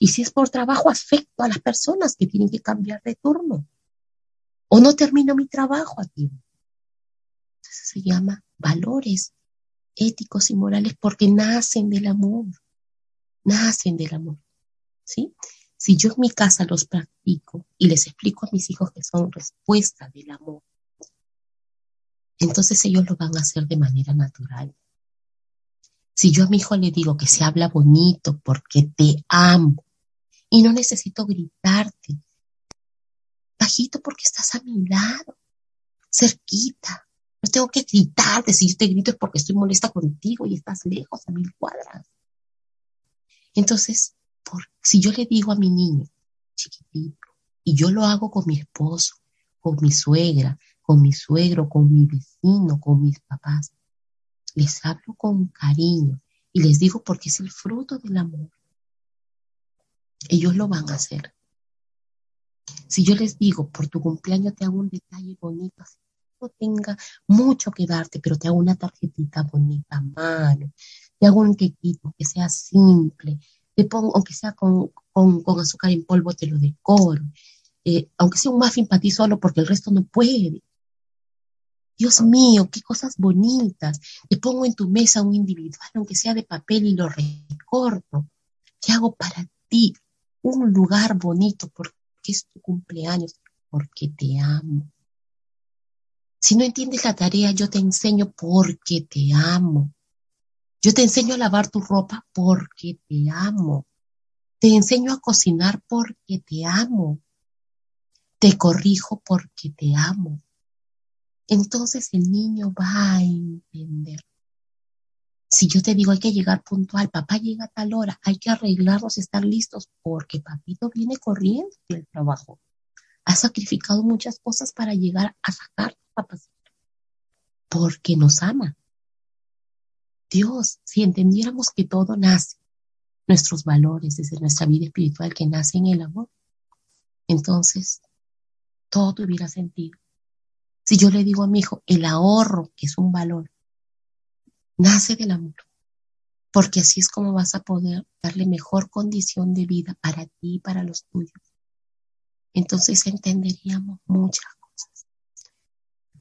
Y si es por trabajo, afecto a las personas que tienen que cambiar de turno. O no termino mi trabajo a tiempo. Entonces se llama valores éticos y morales porque nacen del amor. Nacen del amor. ¿Sí? Si yo en mi casa los practico y les explico a mis hijos que son respuesta del amor, entonces ellos lo van a hacer de manera natural. Si yo a mi hijo le digo que se habla bonito porque te amo y no necesito gritarte, bajito porque estás a mi lado, cerquita. No tengo que gritarte, si yo te grito es porque estoy molesta contigo y estás lejos a mil cuadras. Entonces, si yo le digo a mi niño chiquitito, y yo lo hago con mi esposo, con mi suegra, con mi suegro, con mi vecino, con mis papás, les hablo con cariño y les digo porque es el fruto del amor. Ellos lo van a hacer. Si yo les digo, por tu cumpleaños te hago un detalle bonito, no tenga mucho que darte, pero te hago una tarjetita bonita a mano, te hago un quequito que sea simple, te pongo, aunque sea con, azúcar en polvo, te lo decoro, eh, aunque sea un muffin para solo, porque el resto no puede. Dios mío, qué cosas bonitas. Te pongo en tu mesa un individual, aunque sea de papel, y lo recorto. Te hago para ti un lugar bonito porque es tu cumpleaños, porque te amo. Si no entiendes la tarea, yo te enseño porque te amo. Yo te enseño a lavar tu ropa porque te amo. Te enseño a cocinar porque te amo. Te corrijo porque te amo entonces el niño va a entender. Si yo te digo hay que llegar puntual, papá llega a tal hora, hay que arreglarnos, estar listos, porque papito viene corriendo del trabajo. Ha sacrificado muchas cosas para llegar a sacar papás, porque nos ama. Dios, si entendiéramos que todo nace, nuestros valores, desde nuestra vida espiritual que nace en el amor, entonces todo tuviera sentido. Si yo le digo a mi hijo, el ahorro, es un valor, nace del amor, porque así es como vas a poder darle mejor condición de vida para ti y para los tuyos. Entonces entenderíamos muchas cosas.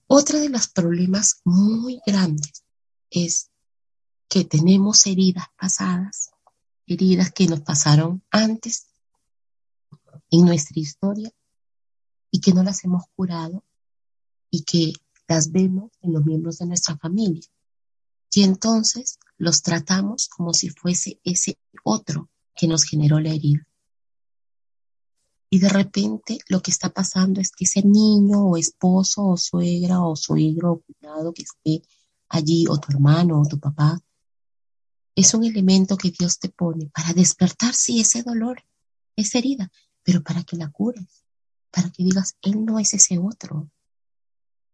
Otra de los problemas muy grandes es que tenemos heridas pasadas, heridas que nos pasaron antes en nuestra historia y que no las hemos curado y que las vemos en los miembros de nuestra familia. Y entonces los tratamos como si fuese ese otro que nos generó la herida. Y de repente lo que está pasando es que ese niño o esposo o suegra o suegro o cuidado que esté allí o tu hermano o tu papá es un elemento que Dios te pone para despertar, sí, ese dolor, esa herida, pero para que la cures, para que digas, Él no es ese otro,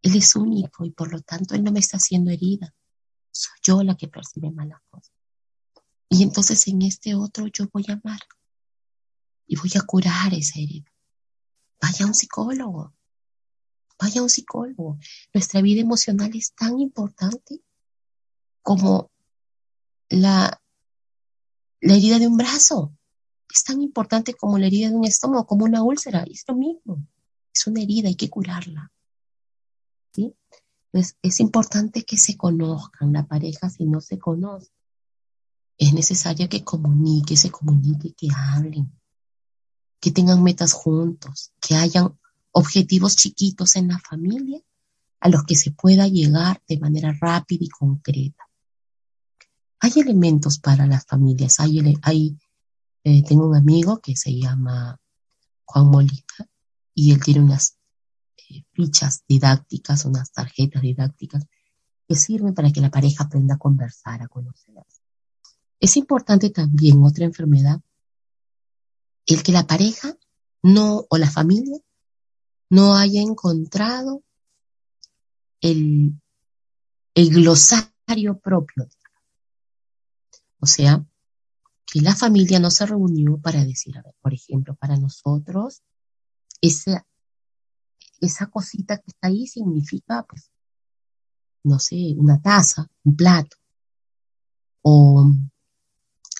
él es único y por lo tanto Él no me está haciendo herida. Soy yo la que percibe malas cosas. Y entonces en este otro yo voy a amar y voy a curar esa herida. Vaya un psicólogo. Vaya un psicólogo. Nuestra vida emocional es tan importante como la, la herida de un brazo. Es tan importante como la herida de un estómago, como una úlcera. Es lo mismo. Es una herida, hay que curarla. Entonces, es importante que se conozcan la pareja si no se conoce. es necesario que comunique, se comunique, que hablen, que tengan metas juntos, que hayan objetivos chiquitos en la familia a los que se pueda llegar de manera rápida y concreta. Hay elementos para las familias. Hay, hay eh, tengo un amigo que se llama Juan Molina y él tiene unas fichas didácticas, unas tarjetas didácticas que sirven para que la pareja aprenda a conversar, a conocerse. Es importante también otra enfermedad, el que la pareja no o la familia no haya encontrado el, glosario propio. O sea, que la familia no se reunió para decir, por ejemplo, para nosotros, esa, esa cosita que está ahí significa, pues, no sé, una taza, un plato, o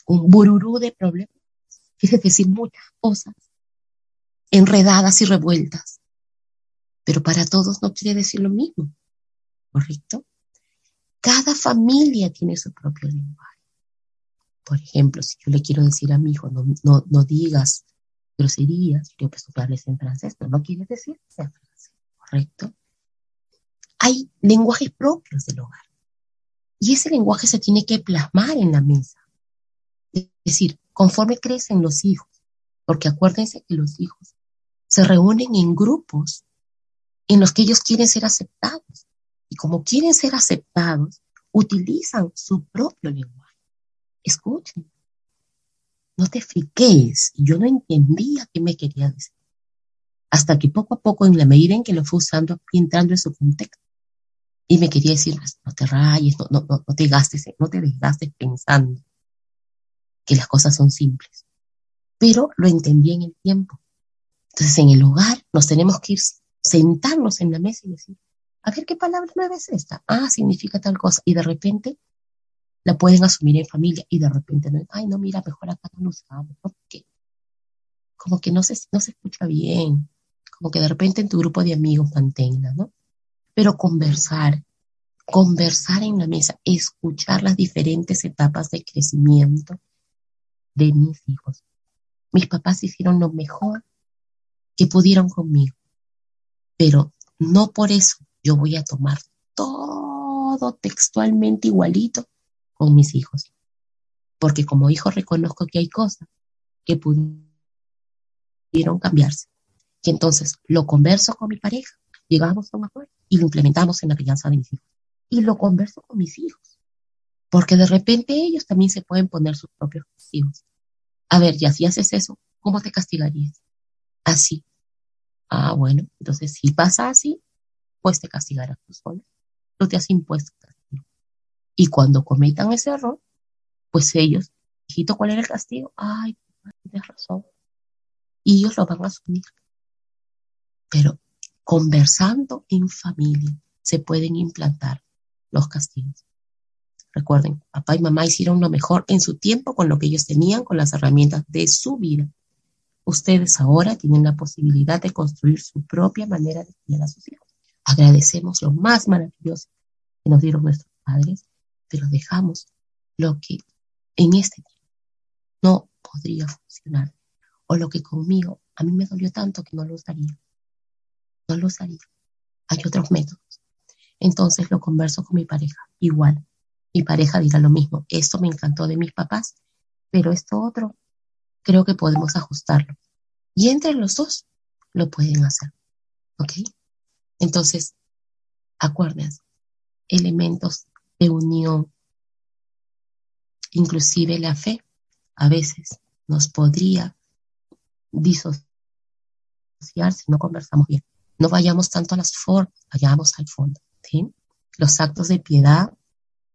un bururú de problemas, quiere decir muchas cosas enredadas y revueltas, pero para todos no quiere decir lo mismo, ¿correcto? Cada familia tiene su propio lenguaje. Por ejemplo, si yo le quiero decir a mi hijo, no, no, no digas groserías, yo pues hablarles en francés, pero no quiere decir sea francés, ¿correcto? Hay lenguajes propios del hogar. Y ese lenguaje se tiene que plasmar en la mesa. Es decir, conforme crecen los hijos, porque acuérdense que los hijos se reúnen en grupos en los que ellos quieren ser aceptados. Y como quieren ser aceptados, utilizan su propio lenguaje escuchen, no te friques. Yo no entendía qué me quería decir. Hasta que poco a poco, en la medida en que lo fue usando, fui entrando en su contexto. Y me quería decir, no te rayes, no, no, no, te gastes, no te desgastes pensando que las cosas son simples. Pero lo entendí en el tiempo. Entonces, en el hogar nos tenemos que ir, sentarnos en la mesa y decir, a ver qué palabra nueva es esta. Ah, significa tal cosa. Y de repente la pueden asumir en familia y de repente, no, ay, no, mira, mejor acá no lo usamos, Porque como que no se, no se escucha bien, como que de repente en tu grupo de amigos mantenga, ¿no? Pero conversar, conversar en la mesa, escuchar las diferentes etapas de crecimiento de mis hijos. Mis papás hicieron lo mejor que pudieron conmigo, pero no por eso yo voy a tomar todo textualmente igualito con mis hijos. Porque como hijo reconozco que hay cosas que pudieron cambiarse. Y entonces lo converso con mi pareja, llegamos a un acuerdo y lo implementamos en la crianza de mis hijos. Y lo converso con mis hijos. Porque de repente ellos también se pueden poner sus propios hijos. A ver, ya si haces eso, ¿cómo te castigarías? Así. Ah, bueno, entonces si pasa así, pues te castigarás tú solo. No te has impuesto y cuando cometan ese error, pues ellos, hijito, ¿cuál era el castigo? Ay, tienes razón. Y ellos lo van a asumir. Pero conversando en familia se pueden implantar los castigos. Recuerden, papá y mamá hicieron lo mejor en su tiempo con lo que ellos tenían, con las herramientas de su vida. Ustedes ahora tienen la posibilidad de construir su propia manera de criar a sus hijos. Agradecemos lo más maravilloso que nos dieron nuestros padres pero dejamos lo que en este tiempo no podría funcionar o lo que conmigo a mí me dolió tanto que no lo usaría. No lo usaría. Hay otros métodos. Entonces lo converso con mi pareja. Igual, mi pareja dirá lo mismo. Esto me encantó de mis papás, pero esto otro creo que podemos ajustarlo. Y entre los dos lo pueden hacer. ¿Ok? Entonces, acuérdense, elementos de unión. Inclusive la fe a veces nos podría disociar si no conversamos bien. No vayamos tanto a las formas, vayamos al fondo. Los actos de piedad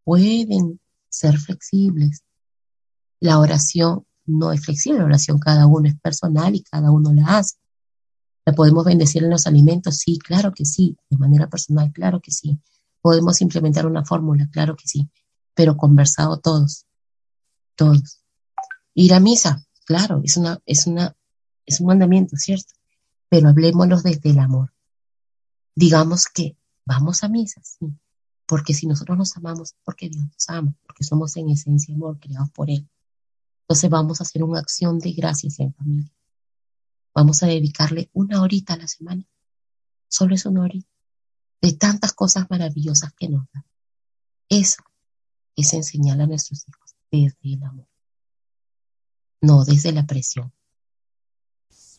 pueden ser flexibles. La oración no es flexible, la oración cada uno es personal y cada uno la hace. ¿La podemos bendecir en los alimentos? Sí, claro que sí. De manera personal, claro que sí. Podemos implementar una fórmula, claro que sí, pero conversado todos, todos. Ir a misa, claro, es una, es una, es un mandamiento, ¿cierto? Pero hablemoslo desde el amor. Digamos que vamos a misa, sí, Porque si nosotros nos amamos, porque Dios nos ama, porque somos en esencia amor, creados por Él. Entonces vamos a hacer una acción de gracias en familia. Vamos a dedicarle una horita a la semana. Solo es una horita. De tantas cosas maravillosas que nos da. Eso es enseñar a nuestros hijos desde el amor. No desde la presión.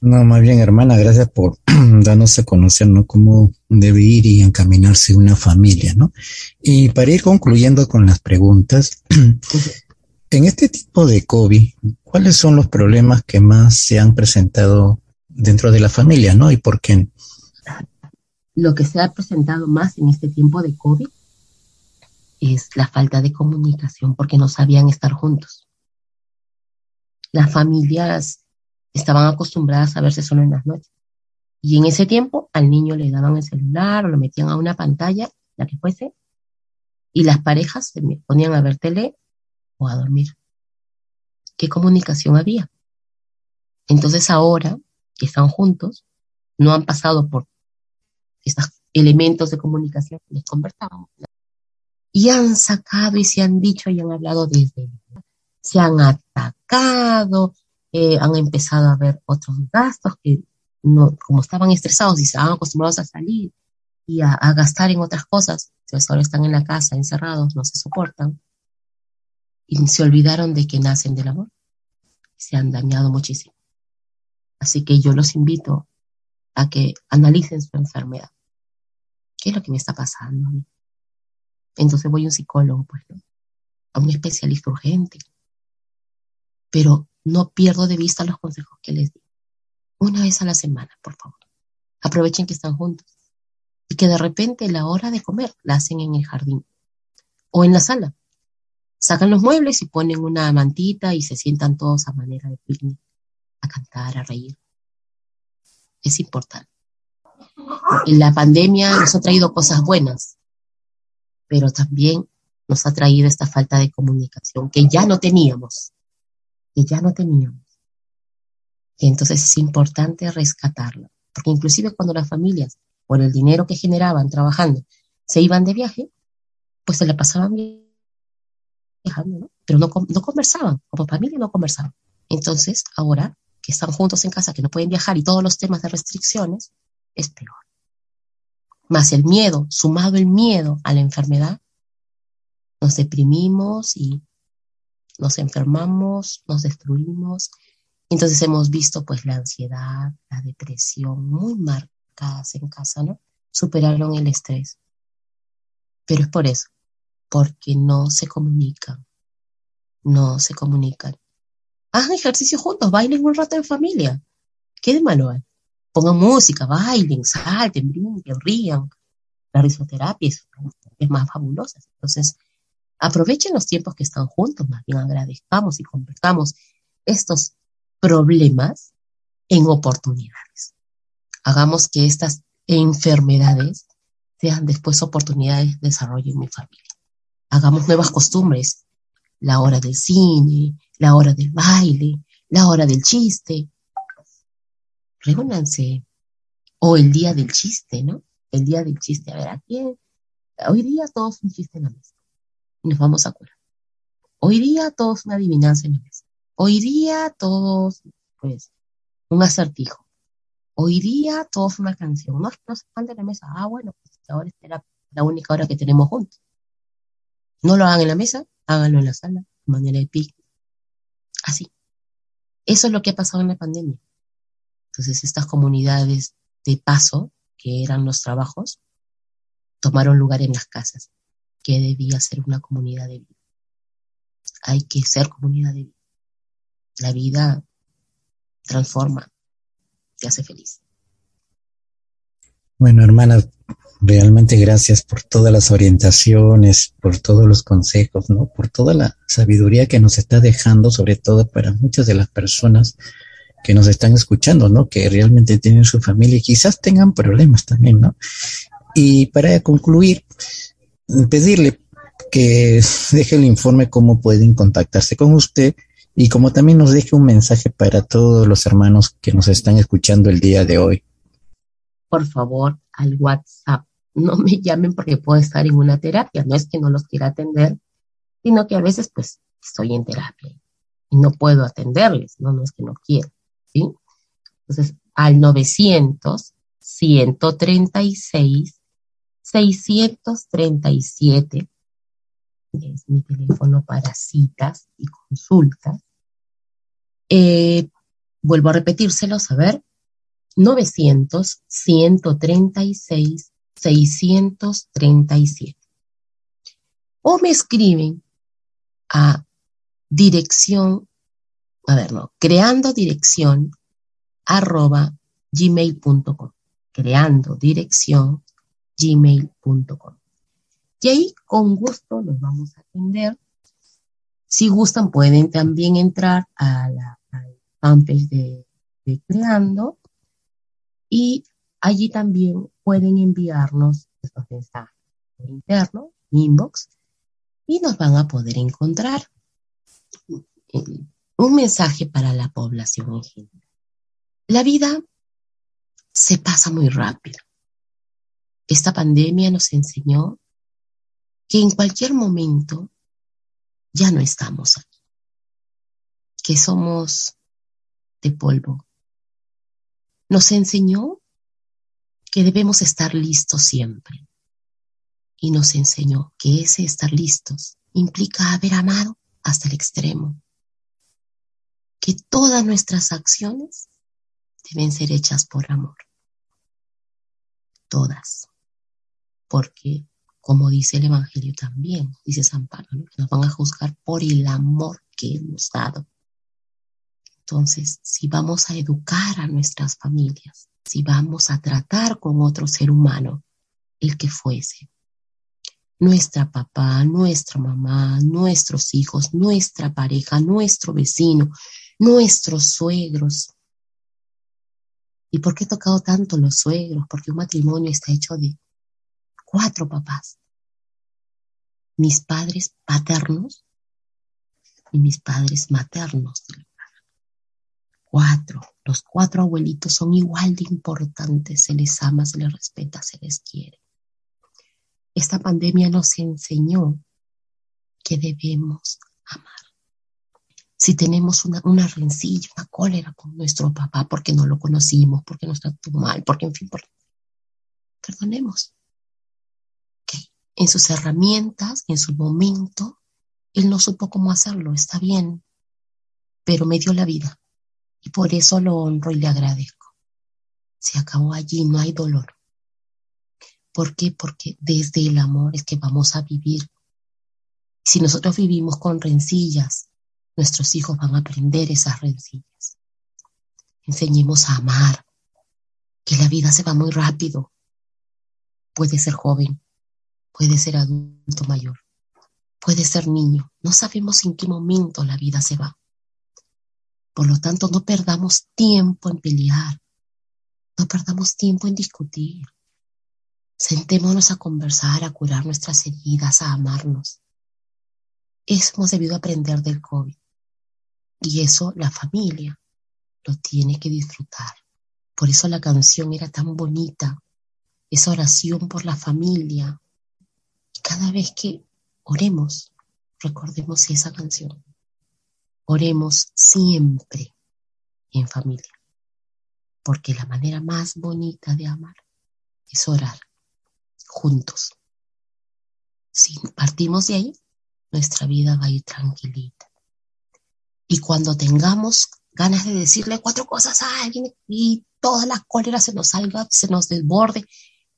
No, más bien, hermana, gracias por darnos a conocer, ¿no? Cómo debe ir y encaminarse una familia, ¿no? Y para ir concluyendo con las preguntas, en este tipo de COVID, ¿cuáles son los problemas que más se han presentado dentro de la familia, ¿no? ¿Y por qué? Lo que se ha presentado más en este tiempo de COVID es la falta de comunicación porque no sabían estar juntos. Las familias estaban acostumbradas a verse solo en las noches. Y en ese tiempo al niño le daban el celular o lo metían a una pantalla, la que fuese, y las parejas se ponían a ver tele o a dormir. ¿Qué comunicación había? Entonces ahora que están juntos, no han pasado por estos elementos de comunicación, les conversábamos. Y han sacado y se han dicho y han hablado desde, se han atacado, eh, han empezado a ver otros gastos que no, como estaban estresados y estaban acostumbrados a salir y a, gastar en otras cosas, entonces ahora están en la casa encerrados, no se soportan y se olvidaron de que nacen del amor. Se han dañado muchísimo. Así que yo los invito a que analicen su enfermedad. ¿Qué es lo que me está pasando? Entonces voy a un psicólogo, pues, a un especialista urgente. Pero no pierdo de vista los consejos que les digo. Una vez a la semana, por favor. Aprovechen que están juntos. Y que de repente la hora de comer la hacen en el jardín o en la sala. Sacan los muebles y ponen una mantita y se sientan todos a manera de picnic, a cantar, a reír. Es importante. La pandemia nos ha traído cosas buenas, pero también nos ha traído esta falta de comunicación que ya no teníamos que ya no teníamos. Y entonces es importante rescatarlo, porque inclusive cuando las familias, por el dinero que generaban trabajando, se iban de viaje, pues se la pasaban viajando, ¿no? Pero no, no conversaban, como familia no conversaban. Entonces, ahora que están juntos en casa, que no pueden viajar y todos los temas de restricciones, es peor. Más el miedo, sumado el miedo a la enfermedad, nos deprimimos y nos enfermamos, nos destruimos. Entonces hemos visto pues la ansiedad, la depresión muy marcadas en casa, ¿no? Superaron el estrés. Pero es por eso, porque no se comunican, no se comunican. Hagan ejercicio juntos, bailen un rato en familia. ¿Qué de malo hay? Pongan música, bailen, salten, brinquen, rían. La risoterapia es, es más fabulosa. Entonces, Aprovechen los tiempos que están juntos, más bien agradezcamos y convertamos estos problemas en oportunidades. Hagamos que estas enfermedades sean después oportunidades de desarrollo en mi familia. Hagamos nuevas costumbres, la hora del cine, la hora del baile, la hora del chiste. Reúnanse. O el día del chiste, ¿no? El día del chiste. A ver, ¿a quién? Hoy día todos un chiste en la mesa y nos vamos a curar. Hoy día todos una adivinanza en la mesa. Hoy día todos, pues, un acertijo. Hoy día todos una canción. No, no se la mesa. Ah, bueno, pues ahora es la, la única hora que tenemos juntos. No lo hagan en la mesa, háganlo en la sala, de manera de pic. Así. Eso es lo que ha pasado en la pandemia. Entonces, estas comunidades de paso, que eran los trabajos, tomaron lugar en las casas que debía ser una comunidad de vida. Hay que ser comunidad de vida. La vida transforma, te hace feliz. Bueno, hermana, realmente gracias por todas las orientaciones, por todos los consejos, ¿no? Por toda la sabiduría que nos está dejando, sobre todo para muchas de las personas que nos están escuchando, ¿no? Que realmente tienen su familia y quizás tengan problemas también, ¿no? Y para concluir, pedirle que deje el informe cómo pueden contactarse con usted y como también nos deje un mensaje para todos los hermanos que nos están escuchando el día de hoy. Por favor, al WhatsApp no me llamen porque puedo estar en una terapia. No es que no los quiera atender, sino que a veces pues estoy en terapia y no puedo atenderles, no, no es que no quiero, ¿sí? Entonces, al 900, 136, 637, es mi teléfono para citas y consultas. Eh, vuelvo a repetírselos, a ver, 900, 136, 637. O me escriben a dirección, a ver, no, creando dirección arroba gmail.com. Creando dirección gmail.com. Y ahí con gusto los vamos a atender. Si gustan, pueden también entrar a la, fanpage de, Creando y allí también pueden enviarnos estos mensajes internos, inbox, y nos van a poder encontrar un mensaje para la población en general. La vida se pasa muy rápido. Esta pandemia nos enseñó que en cualquier momento ya no estamos aquí, que somos de polvo. Nos enseñó que debemos estar listos siempre y nos enseñó que ese estar listos implica haber amado hasta el extremo, que todas nuestras acciones deben ser hechas por amor, todas, porque como dice el Evangelio también, dice San Pablo, nos van a juzgar por el amor que hemos dado. Entonces, si vamos a educar a nuestras familias, si vamos a tratar con otro ser humano, el que fuese, nuestra papá, nuestra mamá, nuestros hijos, nuestra pareja, nuestro vecino, nuestros suegros. ¿Y por qué he tocado tanto los suegros? Porque un matrimonio está hecho de cuatro papás. Mis padres paternos y mis padres maternos. Cuatro. Los cuatro abuelitos son igual de importantes. Se les ama, se les respeta, se les quiere. Esta pandemia nos enseñó que debemos amar. Si tenemos una, una rencilla, una cólera con nuestro papá porque no lo conocimos, porque nos trató mal, porque en fin, perdonemos. En sus herramientas, en su momento, él no supo cómo hacerlo, está bien, pero me dio la vida y por eso lo honro y le agradezco. Se acabó allí, no hay dolor. ¿Por qué? Porque desde el amor es que vamos a vivir. Si nosotros vivimos con rencillas, nuestros hijos van a aprender esas rencillas. Enseñemos a amar, que la vida se va muy rápido. Puede ser joven, puede ser adulto mayor, puede ser niño. No sabemos en qué momento la vida se va. Por lo tanto, no perdamos tiempo en pelear, no perdamos tiempo en discutir. Sentémonos a conversar, a curar nuestras heridas, a amarnos. Eso hemos debido aprender del COVID. Y eso la familia lo tiene que disfrutar. Por eso la canción era tan bonita, esa oración por la familia. Cada vez que oremos, recordemos esa canción. Oremos siempre en familia, porque la manera más bonita de amar es orar juntos. Si partimos de ahí, nuestra vida va a ir tranquilita. Y cuando tengamos ganas de decirle cuatro cosas a alguien y toda la cólera se nos salga, se nos desborde,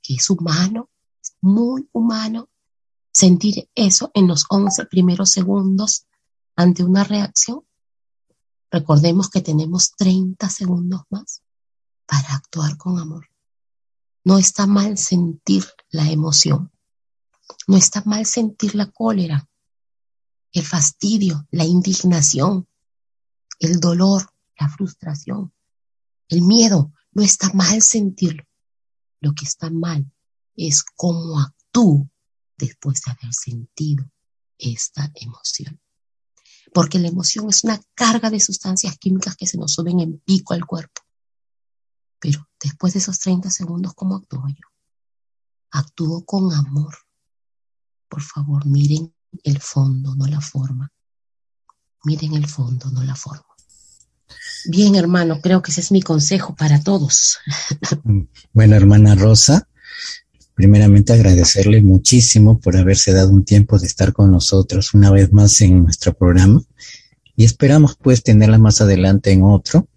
que es humano, es muy humano, sentir eso en los 11 primeros segundos ante una reacción. Recordemos que tenemos 30 segundos más para actuar con amor. No está mal sentir la emoción. No está mal sentir la cólera, el fastidio, la indignación, el dolor, la frustración, el miedo. No está mal sentirlo. Lo que está mal es cómo actúo después de haber sentido esta emoción. Porque la emoción es una carga de sustancias químicas que se nos suben en pico al cuerpo. Pero después de esos 30 segundos, ¿cómo actúo yo? actuó con amor. Por favor, miren el fondo, no la forma. Miren el fondo, no la forma. Bien, hermano, creo que ese es mi consejo para todos. Bueno, hermana Rosa, primeramente agradecerle muchísimo por haberse dado un tiempo de estar con nosotros una vez más en nuestro programa y esperamos pues tenerla más adelante en otro.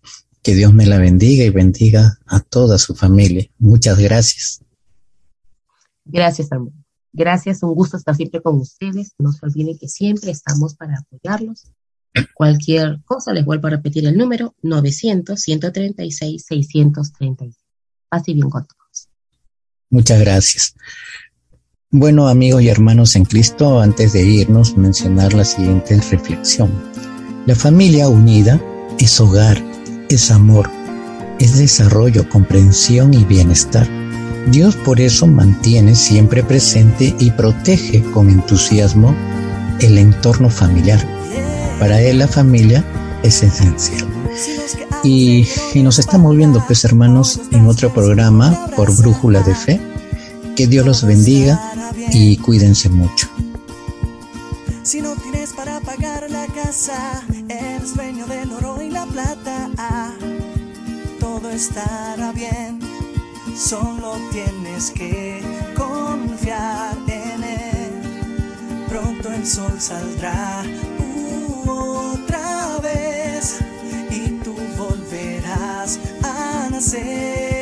Que Dios me la bendiga y bendiga a toda su familia. Muchas gracias. Gracias, hermano. Gracias, un gusto estar siempre con ustedes. No se olviden que siempre estamos para apoyarlos. Cualquier cosa, les vuelvo a repetir el número 900-136-636. Así bien con todos. Muchas gracias. Bueno, amigos y hermanos en Cristo, antes de irnos, mencionar la siguiente reflexión. La familia unida es hogar, es amor, es desarrollo, comprensión y bienestar. Dios por eso mantiene siempre presente y protege con entusiasmo el entorno familiar. Para Él la familia es esencial. Y, y, nos estamos viendo, pues hermanos, en otro programa por Brújula de Fe. Que Dios los bendiga y cuídense mucho. Si no tienes para pagar la casa, eres dueño del oro y la plata, todo estará bien. Solo tienes que confiar en Él. Pronto el sol saldrá a nacer.